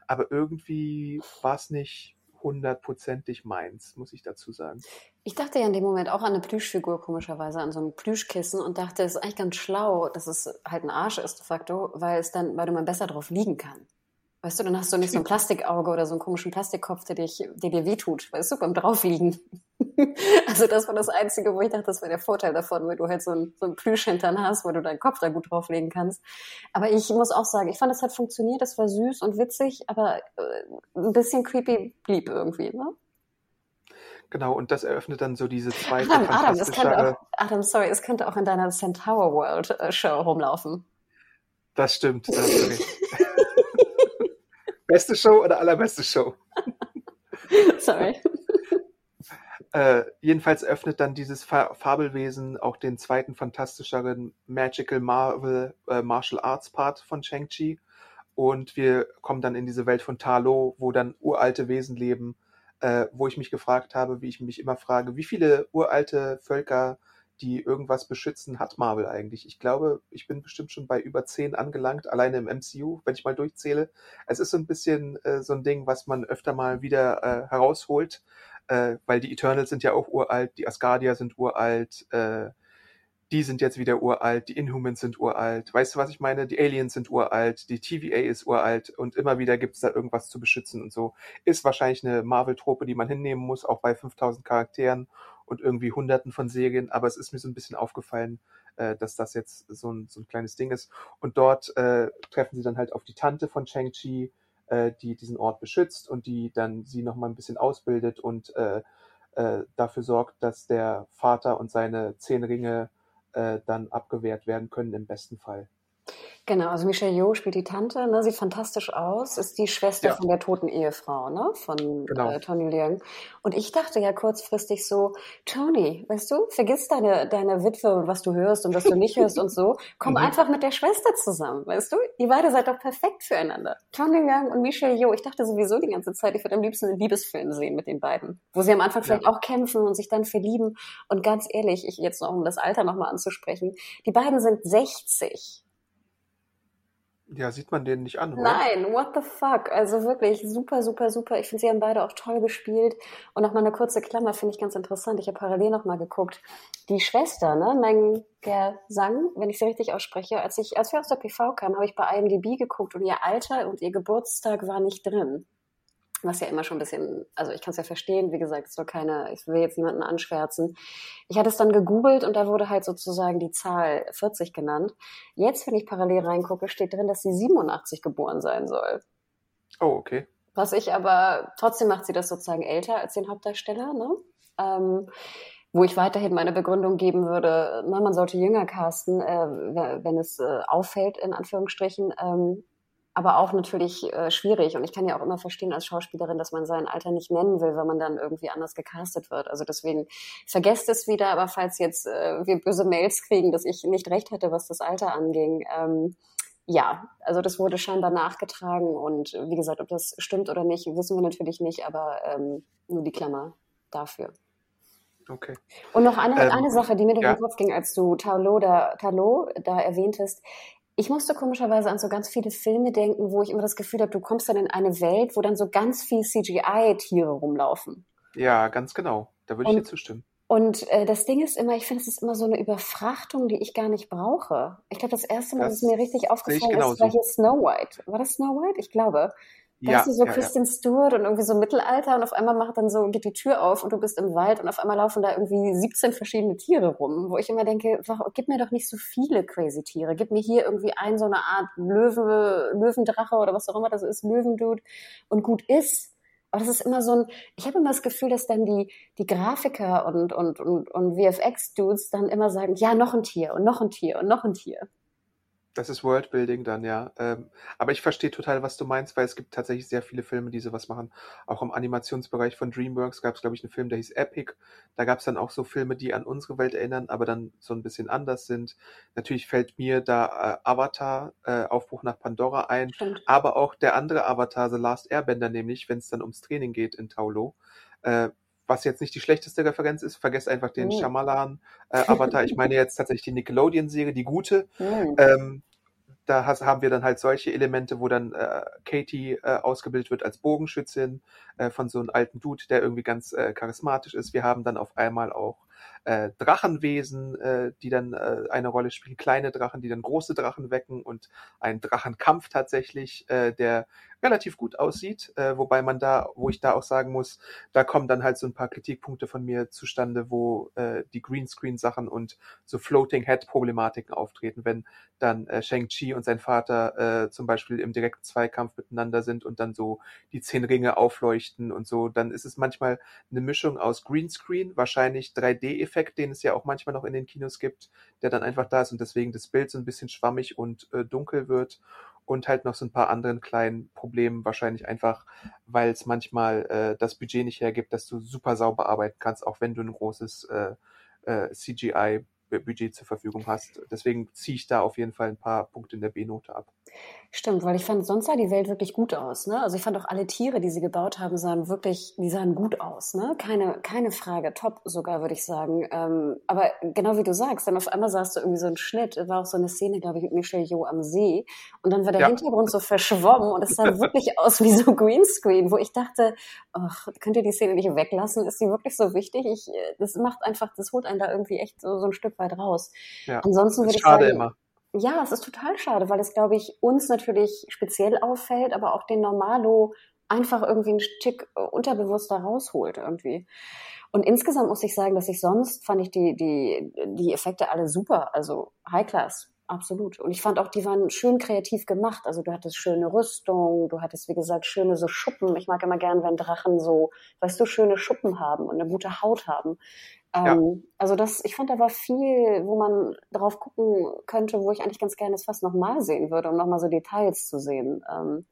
Aber irgendwie war es nicht hundertprozentig meins, muss ich dazu sagen. Ich dachte ja in dem Moment auch an eine Plüschfigur, komischerweise, an so ein Plüschkissen und dachte, es ist eigentlich ganz schlau, dass es halt ein Arsch ist, de facto, weil es dann, weil du mal besser drauf liegen kann. Weißt du, dann hast du nicht so ein Plastikauge oder so einen komischen Plastikkopf, der, dich, der dir wehtut, weißt du, beim Draufliegen. also das war das Einzige, wo ich dachte, das wäre der Vorteil davon, weil du halt so ein, so ein Plüschhintern hast, wo du deinen Kopf da gut drauflegen kannst. Aber ich muss auch sagen, ich fand, es hat funktioniert, es war süß und witzig, aber äh, ein bisschen creepy blieb irgendwie, ne? Genau, und das eröffnet dann so diese zweite Adam, Adam, es könnte auch, Adam, sorry, es könnte auch in deiner Centaur World äh, Show rumlaufen. Das stimmt. Da hast du recht. Beste Show oder allerbeste Show? sorry. Äh, jedenfalls öffnet dann dieses Fa Fabelwesen auch den zweiten fantastischeren Magical Marvel äh, Martial Arts Part von Shang-Chi. Und wir kommen dann in diese Welt von Talo, wo dann uralte Wesen leben, äh, wo ich mich gefragt habe, wie ich mich immer frage, wie viele uralte Völker, die irgendwas beschützen, hat Marvel eigentlich? Ich glaube, ich bin bestimmt schon bei über zehn angelangt, alleine im MCU, wenn ich mal durchzähle. Es ist so ein bisschen äh, so ein Ding, was man öfter mal wieder äh, herausholt, äh, weil die Eternals sind ja auch uralt, die Asgardier sind uralt, äh, die sind jetzt wieder uralt, die Inhumans sind uralt. Weißt du, was ich meine? Die Aliens sind uralt, die TVA ist uralt und immer wieder gibt es da irgendwas zu beschützen und so. Ist wahrscheinlich eine Marvel-Trope, die man hinnehmen muss, auch bei 5000 Charakteren und irgendwie hunderten von Serien, aber es ist mir so ein bisschen aufgefallen, äh, dass das jetzt so ein, so ein kleines Ding ist. Und dort äh, treffen sie dann halt auf die Tante von Shang-Chi, äh, die diesen Ort beschützt und die dann sie nochmal ein bisschen ausbildet und äh, äh, dafür sorgt, dass der Vater und seine zehn Ringe äh, dann abgewehrt werden können im besten Fall. Genau, also Michelle Yeoh spielt die Tante, ne, sieht fantastisch aus, ist die Schwester Ja. von der toten Ehefrau, ne, von Genau. äh, Tony Leung. Und ich dachte ja kurzfristig so, Tony, weißt du, vergiss deine, deine Witwe und was du hörst und was du nicht hörst und so, komm Mhm. einfach mit der Schwester zusammen, weißt du? Ihr beide seid doch perfekt füreinander. Tony Leung und Michelle Yeoh, ich dachte sowieso die ganze Zeit, ich würde am liebsten einen Liebesfilm sehen mit den beiden, wo sie am Anfang vielleicht auch kämpfen und sich dann verlieben. Und ganz ehrlich, ich jetzt noch, um das Alter nochmal anzusprechen, die beiden sind 60. Ja, sieht man den nicht an, oder? Nein, what the fuck? Also wirklich super, super, super. Ich finde, sie haben beide auch toll gespielt. Und noch mal eine kurze Klammer finde ich ganz interessant. Ich habe parallel noch mal geguckt. Die Schwester, ne, Meng Sang, wenn ich sie richtig ausspreche, als ich, als wir aus der PV kamen, habe ich bei IMDb geguckt und ihr Alter und ihr Geburtstag war nicht drin. Was ja immer schon ein bisschen, also ich kann es ja verstehen, wie gesagt, es soll keine, ich will jetzt niemanden anschwärzen. Ich hatte es dann gegoogelt und da wurde halt sozusagen die Zahl 40 genannt. Jetzt, wenn ich parallel reingucke, steht drin, dass sie 87 geboren sein soll. Oh, okay. Was ich aber, trotzdem macht sie das sozusagen älter als den Hauptdarsteller, ne? Ähm, wo ich weiterhin meine Begründung geben würde, na, man sollte jünger casten, äh, wenn es äh, auffällt, in Anführungsstrichen. Ähm, aber auch natürlich äh, schwierig. Und ich kann ja auch immer verstehen als Schauspielerin, dass man sein Alter nicht nennen will, wenn man dann irgendwie anders gecastet wird. Also deswegen vergesst es wieder, aber falls jetzt äh, wir böse Mails kriegen, dass ich nicht recht hatte, was das Alter anging, ähm, ja, also das wurde scheinbar nachgetragen und wie gesagt, ob das stimmt oder nicht, wissen wir natürlich nicht, aber ähm, nur die Klammer dafür. Okay. Und noch eine, Ähm, eine Sache, die mir durch ja. den Kopf ging, als du Talot da, Talot da erwähntest. Ich musste komischerweise an so ganz viele Filme denken, wo ich immer das Gefühl habe, du kommst dann in eine Welt, wo dann so ganz viel CGI-Tiere rumlaufen. Ja, ganz genau. Da würde ich dir zustimmen. Und äh, das Ding ist immer, ich finde, es ist immer so eine Überfrachtung, die ich gar nicht brauche. Ich glaube, das erste Mal, Das dass es mir richtig aufgefallen ist, war hier Snow White. War das Snow White? Ich glaube. Da Ja, hast du so ja, ja. Kristen Stewart und irgendwie so Mittelalter und auf einmal macht dann so, geht die Tür auf und du bist im Wald und auf einmal laufen da irgendwie 17 verschiedene Tiere rum, wo ich immer denke, warum, gib mir doch nicht so viele crazy Tiere. Gib mir hier irgendwie ein, so eine Art Löwe, Löwendrache oder was auch immer das ist, Löwendude und gut ist. Aber das ist immer so ein, ich habe immer das Gefühl, dass dann die, die Grafiker und, und, und, und VFX-Dudes dann immer sagen, ja, noch ein Tier und noch ein Tier und noch ein Tier. Das ist Worldbuilding dann, ja. Ähm, aber ich verstehe total, was du meinst, weil es gibt tatsächlich sehr viele Filme, die sowas machen. Auch im Animationsbereich von DreamWorks gab es, glaube ich, einen Film, der hieß Epic. Da gab es dann auch so Filme, die an unsere Welt erinnern, aber dann so ein bisschen anders sind. Natürlich fällt mir da äh, Avatar, äh, Aufbruch nach Pandora ein, Stimmt. aber auch der andere Avatar, The Last Airbender, nämlich, wenn es dann ums Training geht in Taulo. Äh, was jetzt nicht die schlechteste Referenz ist, vergesst einfach den Oh. Shyamalan äh, Avatar. Ich meine jetzt tatsächlich die Nickelodeon-Serie, die gute. Hm. Ähm, da has, haben wir dann halt solche Elemente, wo dann äh, Katie äh, ausgebildet wird als Bogenschützin äh, von so einem alten Dude, der irgendwie ganz äh, charismatisch ist. Wir haben dann auf einmal auch äh, Drachenwesen, äh, die dann äh, eine Rolle spielen, kleine Drachen, die dann große Drachen wecken und ein Drachenkampf tatsächlich, äh, der relativ gut aussieht, äh, wobei man da, wo ich da auch sagen muss, da kommen dann halt so ein paar Kritikpunkte von mir zustande, wo äh, die Greenscreen-Sachen und so Floating-Head-Problematiken auftreten, wenn dann äh, Shang-Chi und sein Vater äh, zum Beispiel im direkten Zweikampf miteinander sind und dann so die zehn Ringe aufleuchten und so, dann ist es manchmal eine Mischung aus Greenscreen, wahrscheinlich 3D-Effekt, den es ja auch manchmal noch in den Kinos gibt, der dann einfach da ist und deswegen das Bild so ein bisschen schwammig und äh, dunkel wird und halt noch so ein paar anderen kleinen Problemen, wahrscheinlich einfach, weil es manchmal äh, das Budget nicht hergibt, dass du super sauber arbeiten kannst, auch wenn du ein großes äh, äh, CGI-Budget zur Verfügung hast. Deswegen ziehe ich da auf jeden Fall ein paar Punkte in der B-Note ab. Stimmt, weil ich fand, sonst sah die Welt wirklich gut aus. Ne? Also ich fand auch alle Tiere, die sie gebaut haben, sahen wirklich, die sahen gut aus. Ne? Keine, keine Frage, top sogar, würde ich sagen. Ähm, aber genau wie du sagst, dann auf einmal sahst du irgendwie so einen Schnitt, war auch so eine Szene, glaube ich, mit Michelle Yeoh am See. Und dann war der Ja. Hintergrund so verschwommen und es sah wirklich aus wie so Greenscreen, wo ich dachte, ach, könnt ihr die Szene nicht weglassen? Ist sie wirklich so wichtig? Ich, äh, das macht einfach, das holt einen da irgendwie echt so, so ein Stück weit raus. Ja, Ansonsten würde ich schade sagen, immer. ja, es ist total schade, weil es, glaube ich, uns natürlich speziell auffällt, aber auch den Normalo einfach irgendwie einen Stück äh, unterbewusster rausholt irgendwie. Und insgesamt muss ich sagen, dass ich sonst fand ich die, die, die Effekte alle super, also High Class, absolut. Und ich fand auch, die waren schön kreativ gemacht. Also du hattest schöne Rüstung, du hattest, wie gesagt, schöne so Schuppen. Ich mag immer gern, wenn Drachen so, weißt du, schöne Schuppen haben und eine gute Haut haben. Ja. Ähm, also das, ich fand, da war viel, wo man drauf gucken könnte, wo ich eigentlich ganz gerne das fast nochmal sehen würde, um nochmal so Details zu sehen. Ähm,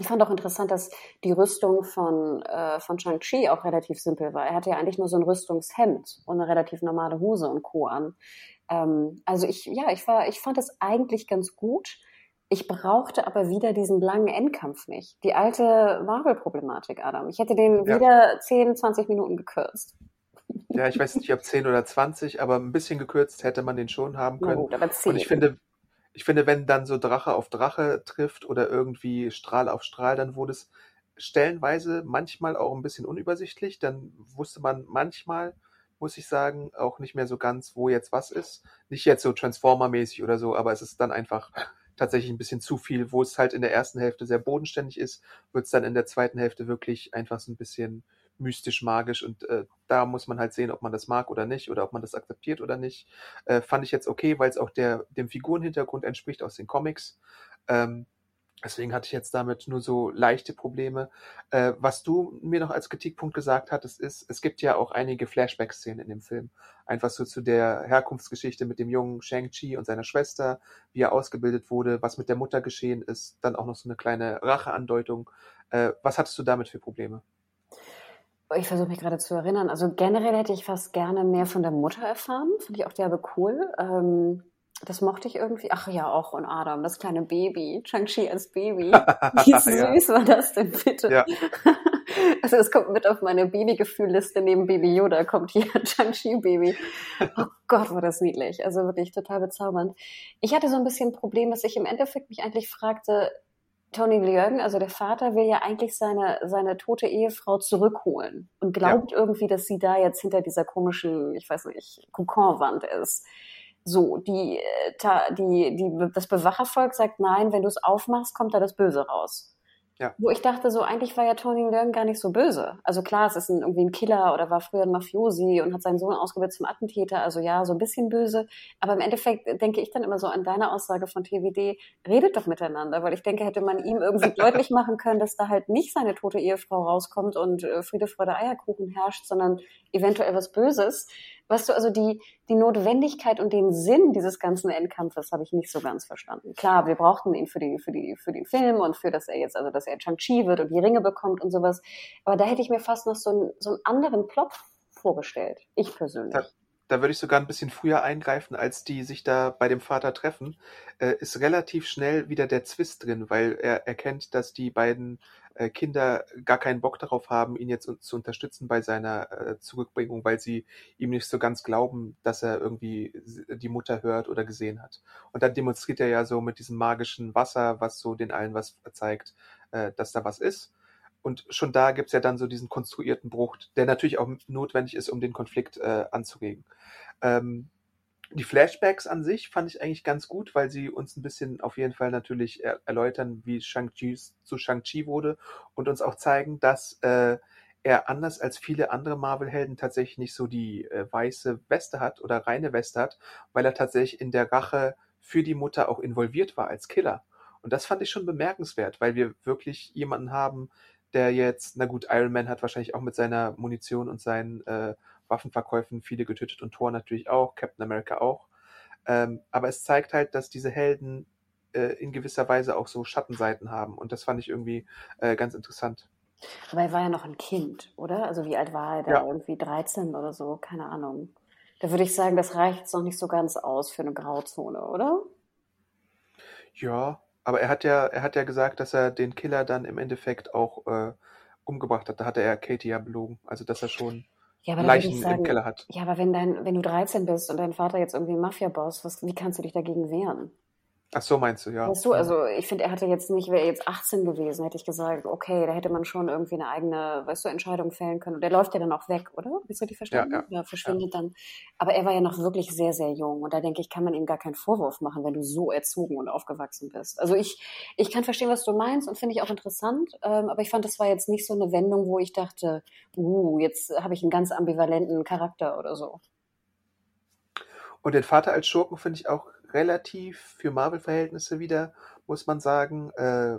ich fand auch interessant, dass die Rüstung von, äh, von Shang-Chi auch relativ simpel war. Er hatte ja eigentlich nur so ein Rüstungshemd und eine relativ normale Hose und Co. an. Ähm, also ich, ja, ich war, ich fand es eigentlich ganz gut. Ich brauchte aber wieder diesen langen Endkampf nicht. Die alte Marvel-Problematik, Adam. Ich hätte den Ja. wieder 10, 20 Minuten gekürzt. Ja, ich weiß nicht, ob 10 oder 20, aber ein bisschen gekürzt hätte man den schon haben können. gut, aber 10. Und ich finde, ich finde, wenn dann so Drache auf Drache trifft oder irgendwie Strahl auf Strahl, dann wurde es stellenweise manchmal auch ein bisschen unübersichtlich. Dann wusste man manchmal, muss ich sagen, auch nicht mehr so ganz, wo jetzt was ist. Nicht jetzt so Transformer-mäßig oder so, aber es ist dann einfach tatsächlich ein bisschen zu viel, wo es halt in der ersten Hälfte sehr bodenständig ist, wird es dann in der zweiten Hälfte wirklich einfach so ein bisschen mystisch magisch und äh, da muss man halt sehen, ob man das mag oder nicht oder ob man das akzeptiert oder nicht. Äh, fand ich jetzt okay, weil es auch der dem Figurenhintergrund entspricht aus den Comics. Ähm, Deswegen hatte ich jetzt damit nur so leichte Probleme. Äh, was du mir noch als Kritikpunkt gesagt hattest, ist, es gibt ja auch einige Flashback-Szenen in dem Film. Einfach so zu der Herkunftsgeschichte mit dem jungen Shang-Chi und seiner Schwester, wie er ausgebildet wurde, was mit der Mutter geschehen ist, dann auch noch so eine kleine Racheandeutung. Äh, was hattest du damit für Probleme? Ich versuche mich gerade zu erinnern. Also generell hätte ich fast gerne mehr von der Mutter erfahren. Fand ich auch derbe cool. Ähm das mochte ich irgendwie. Ach ja, auch und Adam, das kleine Baby, Chang-Chi als Baby. Wie süß ja. war das denn bitte? Ja. Also es kommt mit auf meine Babygefühlliste neben Baby Yoda kommt hier Chang-Chi Baby. Oh Gott, war das niedlich. Also wirklich total bezaubernd. Ich hatte so ein bisschen ein Problem, dass ich im Endeffekt mich eigentlich fragte, Tony Leung, also der Vater, will ja eigentlich seine, seine tote Ehefrau zurückholen und glaubt ja. irgendwie, dass sie da jetzt hinter dieser komischen, ich weiß nicht, Kokonwand ist. So, die, äh, die, die, das Bewachervolk sagt nein, wenn du es aufmachst, kommt da das Böse raus. Ja. Wo ich dachte, so eigentlich war ja Tony Leung gar nicht so böse. Also klar, es ist ein, irgendwie ein Killer oder war früher ein Mafiosi und hat seinen Sohn ausgebildet zum Attentäter. Also ja, so ein bisschen böse. Aber im Endeffekt denke ich dann immer so an deine Aussage von TWD, redet doch miteinander, weil ich denke, hätte man ihm irgendwie deutlich machen können, dass da halt nicht seine tote Ehefrau rauskommt und äh, Friede, Freude, Eierkuchen herrscht, sondern eventuell was Böses Weißt du, also die, die Notwendigkeit und den Sinn dieses ganzen Endkampfes habe ich nicht so ganz verstanden. Klar, wir brauchten ihn für die, für die, für den Film und für, dass er jetzt, also, dass er Chang-Chi wird und die Ringe bekommt und sowas. Aber da hätte ich mir fast noch so einen, so einen anderen Plot vorgestellt. Ich persönlich. Da, da würde ich sogar ein bisschen früher eingreifen, als die sich da bei dem Vater treffen, äh, ist relativ schnell wieder der Zwist drin, weil er erkennt, dass die beiden Kinder gar keinen Bock darauf haben, ihn jetzt zu unterstützen bei seiner äh, Zurückbringung, weil sie ihm nicht so ganz glauben, dass er irgendwie die Mutter hört oder gesehen hat. Und dann demonstriert er ja so mit diesem magischen Wasser, was so den allen was zeigt, äh, dass da was ist. Und schon da gibt's ja dann so diesen konstruierten Bruch, der natürlich auch notwendig ist, um den Konflikt äh, anzuregen. Ähm, die Flashbacks an sich fand ich eigentlich ganz gut, weil sie uns ein bisschen auf jeden Fall natürlich er erläutern, wie Shang-Chi zu Shang-Chi wurde und uns auch zeigen, dass äh, er anders als viele andere Marvel-Helden tatsächlich nicht so die äh, weiße Weste hat oder reine Weste hat, weil er tatsächlich in der Rache für die Mutter auch involviert war als Killer. Und das fand ich schon bemerkenswert, weil wir wirklich jemanden haben, der jetzt, na gut, Iron Man hat wahrscheinlich auch mit seiner Munition und seinen äh, Waffenverkäufen viele getötet und Thor natürlich auch, Captain America auch. Ähm, aber es zeigt halt, dass diese Helden äh, in gewisser Weise auch so Schattenseiten haben und das fand ich irgendwie äh, ganz interessant. Aber er war ja noch ein Kind, oder? Also wie alt war er da? Ja. Irgendwie 13 oder so, keine Ahnung. Da würde ich sagen, das reicht jetzt noch nicht so ganz aus für eine Grauzone, oder? Ja, aber er hat ja, er hat ja gesagt, dass er den Killer dann im Endeffekt auch äh, umgebracht hat. Da hatte er Katie ja belogen. Also dass er schon ja, aber Leichen sagen, im Keller hat. Ja, aber wenn dein, wenn du 13 bist und dein Vater jetzt irgendwie Mafia-Boss, wie kannst du dich dagegen wehren? Ach so, meinst du, ja. Weißt du, also ich finde, er hatte jetzt nicht, wäre jetzt 18 gewesen, hätte ich gesagt, okay, da hätte man schon irgendwie eine eigene, weißt du, Entscheidung fällen können. Und der läuft ja dann auch weg, oder? Bist du die verstanden? Ja, ja. ja verschwindet ja. dann. Aber er war ja noch wirklich sehr, sehr jung. Und da denke ich, kann man ihm gar keinen Vorwurf machen, wenn du so erzogen und aufgewachsen bist. Also ich, ich kann verstehen, was du meinst und finde ich auch interessant. Ähm, aber ich fand, das war jetzt nicht so eine Wendung, wo ich dachte, uh, jetzt habe ich einen ganz ambivalenten Charakter oder so. Und den Vater als Schurken finde ich auch relativ für Marvel-Verhältnisse wieder, muss man sagen, äh,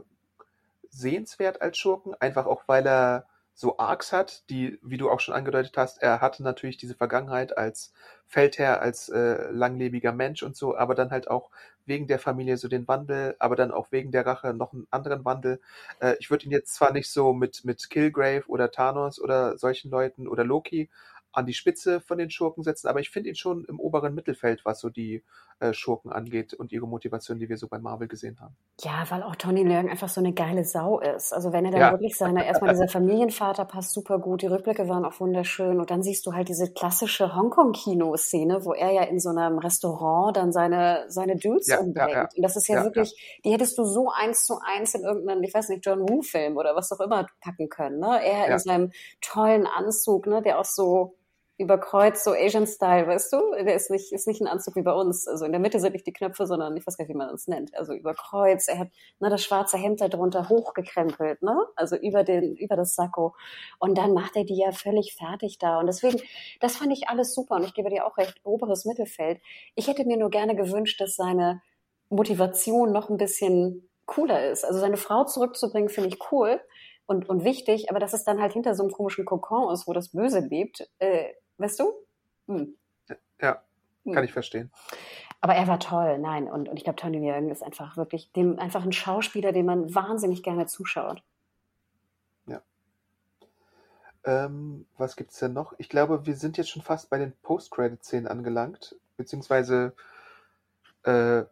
sehenswert als Schurken. Einfach auch, weil er so Arcs hat, die, wie du auch schon angedeutet hast, er hatte natürlich diese Vergangenheit als Feldherr, als äh, langlebiger Mensch und so, aber dann halt auch wegen der Familie so den Wandel, aber dann auch wegen der Rache noch einen anderen Wandel. Äh, ich würde ihn jetzt zwar nicht so mit, mit Killgrave oder Thanos oder solchen Leuten oder Loki an die Spitze von den Schurken setzen, aber ich finde ihn schon im oberen Mittelfeld, was so die äh, Schurken angeht und ihre Motivation, die wir so bei Marvel gesehen haben. Ja, weil auch Tony Leung einfach so eine geile Sau ist. Also wenn er dann ja. wirklich seine, erstmal dieser Familienvater passt super gut, die Rückblicke waren auch wunderschön und dann siehst du halt diese klassische Hongkong-Kino-Szene, wo er ja in so einem Restaurant dann seine, seine Dudes ja, umbringt. Ja, und das ist ja, wirklich, die hättest du so eins zu eins in irgendeinen, ich weiß nicht, John Woo-Film oder was auch immer packen können. Ne? Er in seinem tollen Anzug, ne, der auch so überkreuzt, so Asian-Style, weißt du? Der ist nicht, ist nicht ein Anzug wie bei uns. Also in der Mitte sind nicht die Knöpfe, sondern ich weiß gar nicht, wie man das nennt. Also überkreuzt. Er hat ne, das schwarze Hemd darunter hochgekrempelt, ne? Also über den, über das Sakko. Und dann macht er die ja völlig fertig da. Und deswegen, das fand ich alles super. Und ich gebe dir auch recht, oberes Mittelfeld. Ich hätte mir nur gerne gewünscht, dass seine Motivation noch ein bisschen cooler ist. Also seine Frau zurückzubringen, finde ich cool und, und wichtig, aber dass es dann halt hinter so einem komischen Kokon ist, wo das Böse lebt, äh, weißt du? Hm. Ja, hm. kann ich verstehen. Aber er war toll, nein. Und, und ich glaube, Tony Leung ist einfach wirklich dem, einfach ein Schauspieler, dem man wahnsinnig gerne zuschaut. Ja. Ähm, was gibt's denn noch? Ich glaube, wir sind jetzt schon fast bei den Post-Credit-Szenen angelangt, beziehungsweise äh,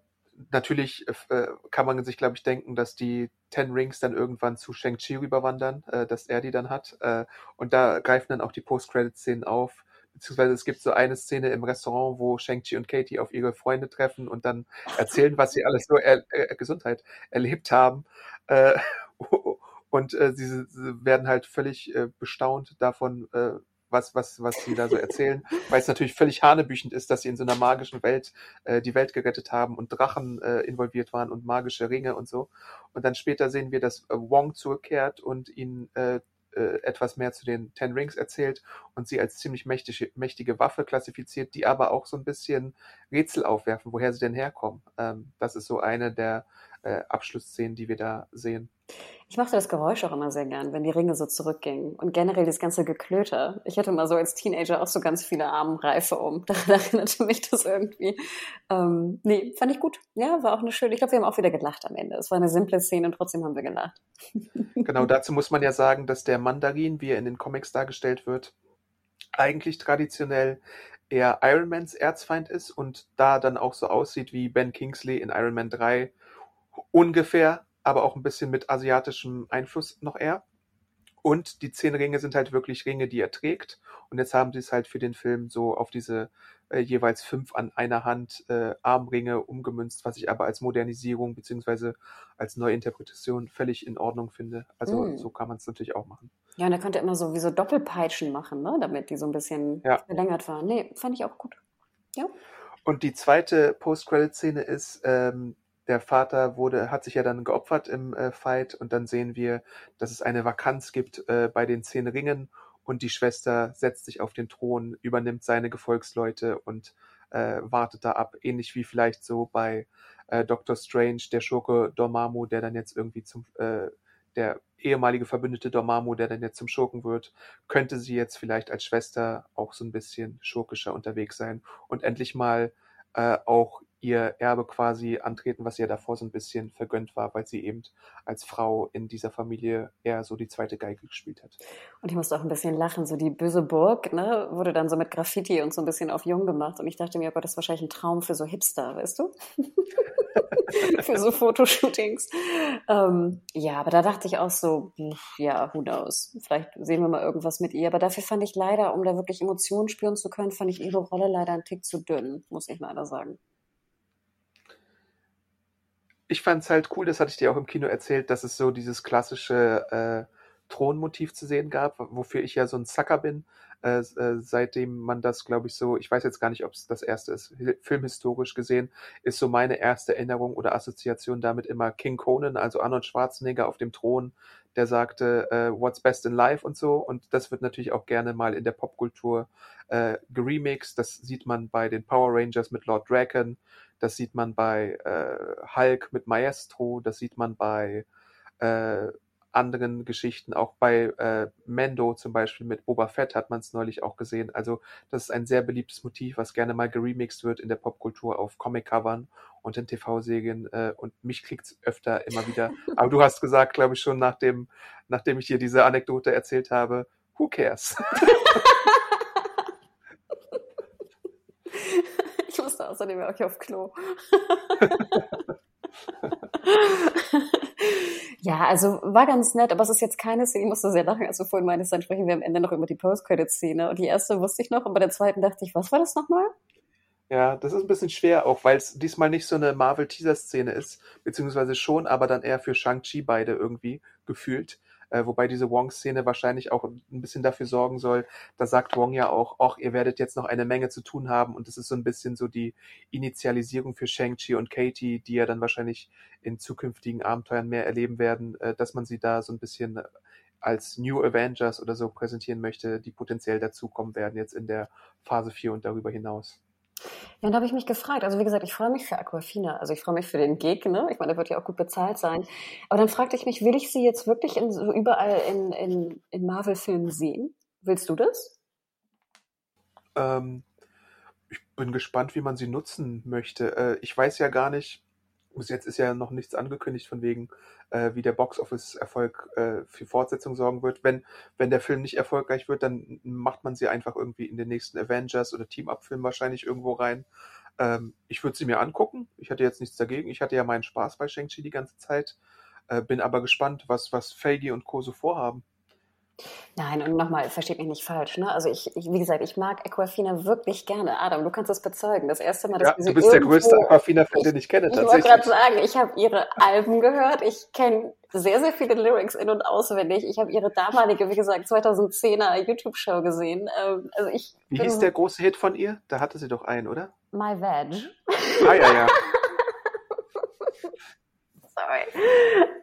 natürlich äh, kann man sich, glaube ich, denken, dass die Ten Rings dann irgendwann zu Shang-Chi rüberwandern, äh, dass er die dann hat. Äh, und da greifen dann auch die Post-Credit-Szenen auf. Beziehungsweise es gibt so eine Szene im Restaurant, wo Shang-Chi und Katie auf ihre Freunde treffen und dann erzählen, was sie alles so er äh, Gesundheit erlebt haben. Äh, und äh, sie, sie werden halt völlig äh, bestaunt davon, äh, was, was, was sie da so erzählen, weil es natürlich völlig hanebüchend ist, dass sie in so einer magischen Welt äh, die Welt gerettet haben und Drachen äh, involviert waren und magische Ringe und so. Und dann später sehen wir, dass äh, Wong zurückkehrt und ihnen äh, äh, etwas mehr zu den Ten Rings erzählt und sie als ziemlich mächtige, mächtige Waffe klassifiziert, die aber auch so ein bisschen Rätsel aufwerfen, woher sie denn herkommen. Ähm, das ist so eine der äh, Abschlussszenen, die wir da sehen. Ich mochte das Geräusch auch immer sehr gern, wenn die Ringe so zurückgingen. Und generell das ganze Geklöter. Ich hatte mal so als Teenager auch so ganz viele Armreife um. Da erinnerte mich das irgendwie. Ähm, nee, fand ich gut. Ja, war auch eine schöne. Ich glaube, wir haben auch wieder gelacht am Ende. Es war eine simple Szene und trotzdem haben wir gelacht. Genau, dazu muss man ja sagen, dass der Mandarin, wie er in den Comics dargestellt wird, eigentlich traditionell eher Iron Mans Erzfeind ist und da dann auch so aussieht wie Ben Kingsley in Iron Man 3 ungefähr aber auch ein bisschen mit asiatischem Einfluss noch eher. Und die zehn Ringe sind halt wirklich Ringe, die er trägt. Und jetzt haben sie es halt für den Film so auf diese äh, jeweils fünf an einer Hand äh, Armringe umgemünzt, was ich aber als Modernisierung beziehungsweise als Neuinterpretation völlig in Ordnung finde. Also mm. so kann man es natürlich auch machen. Ja, und er konnte immer so wie so Doppelpeitschen machen, ne? damit die so ein bisschen ja. verlängert waren. Nee, fand ich auch gut. Ja. Und die zweite Post-Credit-Szene ist, ähm, der Vater wurde, hat sich ja dann geopfert im äh, Fight und dann sehen wir, dass es eine Vakanz gibt äh, bei den zehn Ringen und die Schwester setzt sich auf den Thron, übernimmt seine Gefolgsleute und äh, wartet da ab, ähnlich wie vielleicht so bei äh, Doctor Strange, der Schurke Dormammu, der dann jetzt irgendwie zum äh, der ehemalige Verbündete Dormammu, der dann jetzt zum Schurken wird, könnte sie jetzt vielleicht als Schwester auch so ein bisschen schurkischer unterwegs sein und endlich mal äh, auch ihr Erbe quasi antreten, was ihr davor so ein bisschen vergönnt war, weil sie eben als Frau in dieser Familie eher so die zweite Geige gespielt hat. Und ich musste auch ein bisschen lachen, so die böse Burg, ne, wurde dann so mit Graffiti und so ein bisschen auf jung gemacht und ich dachte mir, oh Gott, das ist wahrscheinlich ein Traum für so Hipster, weißt du? für so Fotoshootings. Ähm, ja, aber da dachte ich auch so, ja, who knows? Vielleicht sehen wir mal irgendwas mit ihr. Aber dafür fand ich leider, um da wirklich Emotionen spüren zu können, fand ich ihre Rolle leider ein Tick zu dünn, muss ich leider sagen ich fand es halt cool, das hatte ich dir auch im Kino erzählt, dass es so dieses klassische äh, Thronmotiv zu sehen gab, wofür ich ja so ein Sucker bin. Äh, äh, seitdem man das, glaube ich, so, ich weiß jetzt gar nicht, ob es das erste ist, filmhistorisch gesehen, ist so meine erste Erinnerung oder Assoziation damit immer King Conan, also Arnold Schwarzenegger auf dem Thron, der sagte, äh, What's best in life und so. Und das wird natürlich auch gerne mal in der Popkultur äh, geremixed. Das sieht man bei den Power Rangers mit Lord Draken. Das sieht man bei äh, Hulk mit Maestro, das sieht man bei äh, anderen Geschichten, auch bei äh, Mando zum Beispiel mit Boba Fett hat man es neulich auch gesehen. Also das ist ein sehr beliebtes Motiv, was gerne mal geremixed wird in der Popkultur auf Comic-Covern und in TV-Serien äh, und mich kriegt's öfter immer wieder. Aber du hast gesagt, glaube ich, schon nachdem, nachdem ich dir diese Anekdote erzählt habe, who cares? musste außerdem auch auf Klo. ja, also war ganz nett, aber es ist jetzt keine Szene, ich musste sehr lachen, als du vorhin meintest, dann sprechen wir am Ende noch über die Post-Credit-Szene. Und die erste wusste ich noch, und bei der zweiten dachte ich, was war das nochmal? Ja, das ist ein bisschen schwer, auch weil es diesmal nicht so eine Marvel-Teaser-Szene ist, beziehungsweise schon, aber dann eher für Shang-Chi beide irgendwie gefühlt. Äh, wobei diese Wong-Szene wahrscheinlich auch ein bisschen dafür sorgen soll, da sagt Wong ja auch, ach, ihr werdet jetzt noch eine Menge zu tun haben und das ist so ein bisschen so die Initialisierung für Shang-Chi und Katie, die ja dann wahrscheinlich in zukünftigen Abenteuern mehr erleben werden, äh, dass man sie da so ein bisschen als New Avengers oder so präsentieren möchte, die potenziell dazukommen werden jetzt in der Phase 4 und darüber hinaus. Ja, da habe ich mich gefragt. Also wie gesagt, ich freue mich für Aquafina. Also ich freue mich für den Gig, ne? Ich meine, der wird ja auch gut bezahlt sein. Aber dann fragte ich mich, will ich sie jetzt wirklich in, so überall in, in, in Marvel-Filmen sehen? Willst du das? Ähm, ich bin gespannt, wie man sie nutzen möchte. Äh, ich weiß ja gar nicht, bis jetzt ist ja noch nichts angekündigt von wegen, äh, wie der Box-Office-Erfolg äh, für Fortsetzung sorgen wird. Wenn, wenn der Film nicht erfolgreich wird, dann macht man sie einfach irgendwie in den nächsten Avengers oder Team-Up-Film wahrscheinlich irgendwo rein. Ähm, ich würde sie mir angucken. Ich hatte jetzt nichts dagegen. Ich hatte ja meinen Spaß bei Shang-Chi die ganze Zeit. Äh, bin aber gespannt, was, was Feige und Co. so vorhaben. Nein, und nochmal, versteht mich nicht falsch. Ne? Also ich, ich, wie gesagt, ich mag Aquafina wirklich gerne. Adam, du kannst das bezeugen. Das erste Mal, dass ja, wir sie du bist der größte Aquafina-Fan, den ich kenne. Ich wollte gerade sagen, ich habe ihre Alben gehört. Ich kenne sehr, sehr viele Lyrics in- und auswendig. Ich habe ihre damalige, wie gesagt, 2010er YouTube-Show gesehen. Ähm, also ich wie hieß der große Hit von ihr? Da hatte sie doch einen, oder? My Veg. Ah, ja, ja. sorry.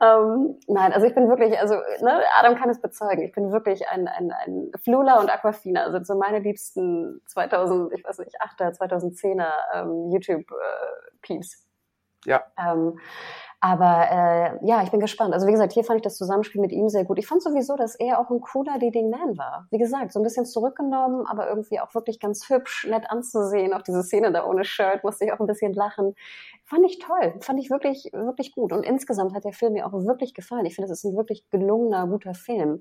Ähm, nein, also ich bin wirklich, also ne, Adam kann es bezeugen, ich bin wirklich ein, ein, ein Flula und Aquafina, also so meine liebsten 2000, ich weiß nicht, 8er, 2010er ähm, YouTube-Peeps. Äh, ja. Ähm, aber äh, ja, ich bin gespannt. Also wie gesagt, hier fand ich das Zusammenspiel mit ihm sehr gut. Ich fand sowieso, dass er auch ein cooler Leading Man war. Wie gesagt, so ein bisschen zurückgenommen, aber irgendwie auch wirklich ganz hübsch, nett anzusehen. Auch diese Szene da ohne Shirt musste ich auch ein bisschen lachen. Fand ich toll. Fand ich wirklich, wirklich gut. Und insgesamt hat der Film mir auch wirklich gefallen. Ich finde, es ist ein wirklich gelungener, guter Film.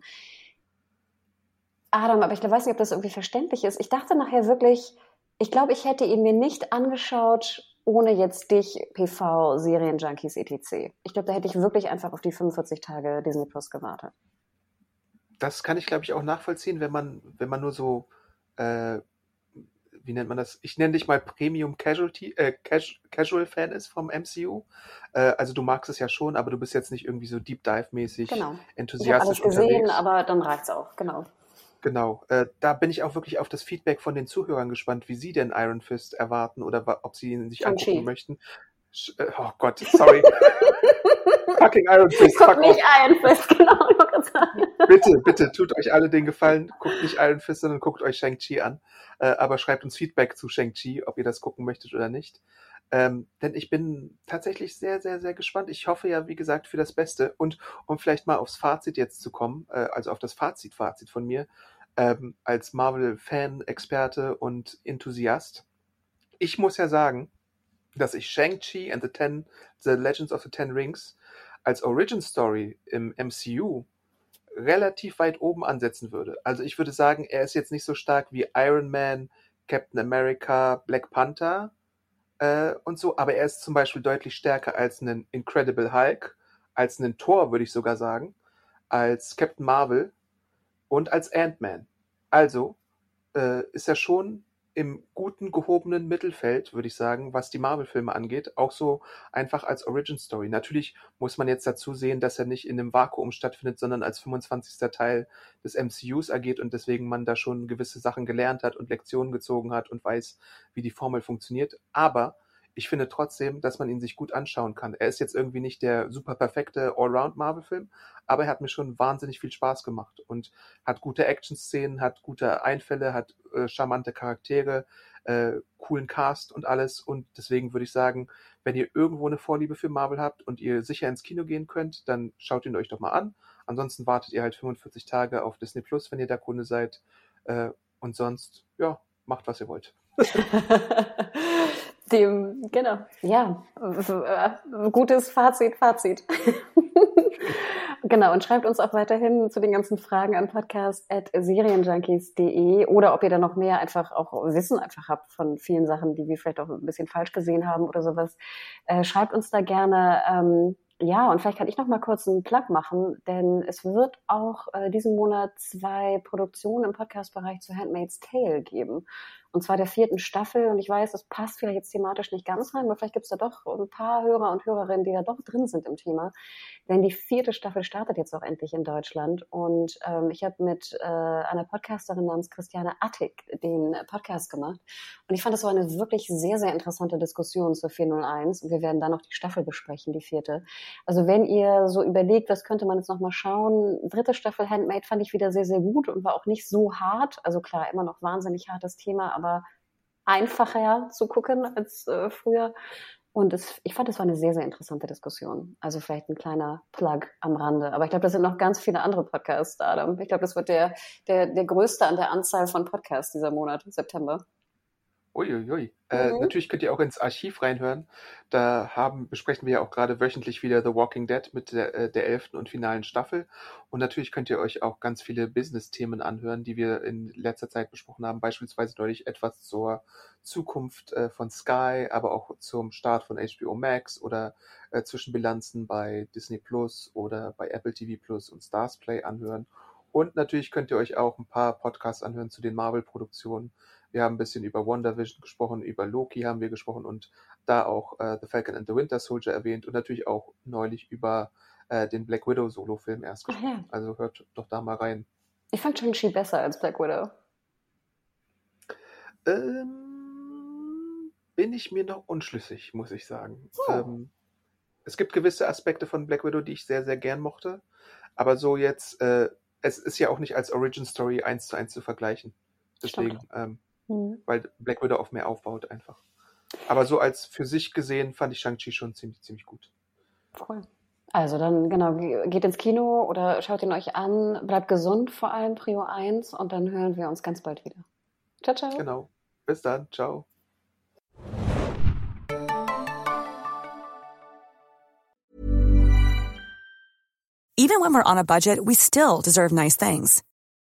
Adam, aber ich weiß nicht, ob das irgendwie verständlich ist. Ich dachte nachher wirklich, ich glaube, ich hätte ihn mir nicht angeschaut, ohne jetzt dich, PV, Serienjunkies, etc. Ich glaube, da hätte ich wirklich einfach auf die 45 Tage Disney Plus gewartet. Das kann ich, glaube ich, auch nachvollziehen, wenn man, wenn man nur so, äh, wie nennt man das? Ich nenne dich mal Premium Casualty, äh, Casual Fan ist vom MCU. Äh, also du magst es ja schon, aber du bist jetzt nicht irgendwie so Deep Dive mäßig genau. enthusiastisch ich alles gesehen, unterwegs. aber dann reicht's auch, genau. Genau, äh, da bin ich auch wirklich auf das Feedback von den Zuhörern gespannt, wie sie denn Iron Fist erwarten oder ob sie ihn sich angucken Chi. möchten. Sch äh, oh Gott, sorry. Fucking Iron Fist. Guck nicht auf. Iron Fist, genau. bitte, bitte, tut euch alle den Gefallen, guckt nicht Iron Fist, sondern guckt euch Shang-Chi an. Äh, aber schreibt uns Feedback zu Shang-Chi, ob ihr das gucken möchtet oder nicht. Ähm, denn ich bin tatsächlich sehr, sehr, sehr gespannt. Ich hoffe ja, wie gesagt, für das Beste. Und um vielleicht mal aufs Fazit jetzt zu kommen, äh, also auf das Fazit-Fazit von mir, ähm, als Marvel-Fan, Experte und Enthusiast. Ich muss ja sagen, dass ich Shang-Chi and the Ten, The Legends of the Ten Rings als Origin Story im MCU relativ weit oben ansetzen würde. Also ich würde sagen, er ist jetzt nicht so stark wie Iron Man, Captain America, Black Panther, äh, und so, aber er ist zum Beispiel deutlich stärker als ein Incredible Hulk, als ein Thor, würde ich sogar sagen, als Captain Marvel und als Ant-Man. Also äh, ist er schon im guten, gehobenen Mittelfeld, würde ich sagen, was die Marvel-Filme angeht, auch so einfach als Origin Story. Natürlich muss man jetzt dazu sehen, dass er nicht in einem Vakuum stattfindet, sondern als 25. Teil des MCUs agiert und deswegen man da schon gewisse Sachen gelernt hat und Lektionen gezogen hat und weiß, wie die Formel funktioniert. Aber ich finde trotzdem, dass man ihn sich gut anschauen kann. Er ist jetzt irgendwie nicht der super perfekte Allround-Marvel-Film, aber er hat mir schon wahnsinnig viel Spaß gemacht und hat gute Action-Szenen, hat gute Einfälle, hat äh, charmante Charaktere, äh, coolen Cast und alles. Und deswegen würde ich sagen, wenn ihr irgendwo eine Vorliebe für Marvel habt und ihr sicher ins Kino gehen könnt, dann schaut ihn euch doch mal an. Ansonsten wartet ihr halt 45 Tage auf Disney Plus, wenn ihr da Kunde seid. Äh, und sonst, ja, macht was ihr wollt. Dem, genau, ja, gutes Fazit, Fazit. genau, und schreibt uns auch weiterhin zu den ganzen Fragen an podcast.serienjunkies.de oder ob ihr da noch mehr einfach auch Wissen einfach habt von vielen Sachen, die wir vielleicht auch ein bisschen falsch gesehen haben oder sowas. Äh, schreibt uns da gerne. Ähm, ja, und vielleicht kann ich noch mal kurz einen Plug machen, denn es wird auch äh, diesen Monat zwei Produktionen im Podcast-Bereich zu Handmaid's Tale geben. Und zwar der vierten Staffel. Und ich weiß, das passt vielleicht jetzt thematisch nicht ganz rein, aber vielleicht gibt es da doch ein paar Hörer und Hörerinnen, die da doch drin sind im Thema. Denn die vierte Staffel startet jetzt auch endlich in Deutschland. Und ähm, ich habe mit äh, einer Podcasterin namens Christiane Attig den Podcast gemacht. Und ich fand, das war eine wirklich sehr, sehr interessante Diskussion zur 401. Und wir werden dann noch die Staffel besprechen, die vierte. Also wenn ihr so überlegt, was könnte man jetzt nochmal schauen, dritte Staffel Handmade fand ich wieder sehr, sehr gut und war auch nicht so hart. Also klar, immer noch wahnsinnig hartes Thema, aber einfacher zu gucken als äh, früher. Und es, ich fand, es war eine sehr, sehr interessante Diskussion. Also vielleicht ein kleiner Plug am Rande. Aber ich glaube, da sind noch ganz viele andere Podcasts, Adam. Ich glaube, das wird der, der, der größte an der Anzahl von Podcasts dieser Monat, September. Uiuiui. Äh, Mhm. natürlich könnt ihr auch ins Archiv reinhören. Da haben, besprechen wir ja auch gerade wöchentlich wieder The Walking Dead mit der, äh, der elften und finalen Staffel. Und natürlich könnt ihr euch auch ganz viele Business-Themen anhören, die wir in letzter Zeit besprochen haben. Beispielsweise neulich etwas zur Zukunft äh, von Sky, aber auch zum Start von HBO Max oder äh, Zwischenbilanzen bei Disney Plus oder bei Apple TV Plus und Stars Play anhören. Und natürlich könnt ihr euch auch ein paar Podcasts anhören zu den Marvel-Produktionen. Wir haben ein bisschen über WandaVision gesprochen, über Loki haben wir gesprochen und da auch äh, The Falcon and the Winter Soldier erwähnt und natürlich auch neulich über äh, den Black Widow Solo-Film erst gesprochen. ja. Also hört doch da mal rein. Ich fand Shang-Chi besser als Black Widow. Ähm, bin ich mir noch unschlüssig, muss ich sagen. Oh. Ähm, es gibt gewisse Aspekte von Black Widow, die ich sehr, sehr gern mochte. Aber so jetzt, äh, es ist ja auch nicht als Origin Story eins zu eins zu vergleichen. Deswegen, ähm, Mhm. weil Black Widow auf mehr aufbaut einfach. Aber so als für sich gesehen fand ich Shang-Chi schon ziemlich, ziemlich gut. Cool. Also dann, genau, ge- geht ins Kino oder schaut ihn euch an. Bleibt gesund, vor allem Prio 1. Und dann hören wir uns ganz bald wieder. Ciao, ciao. Genau. Bis dann. Ciao. Even when we're on a budget, we still deserve nice things.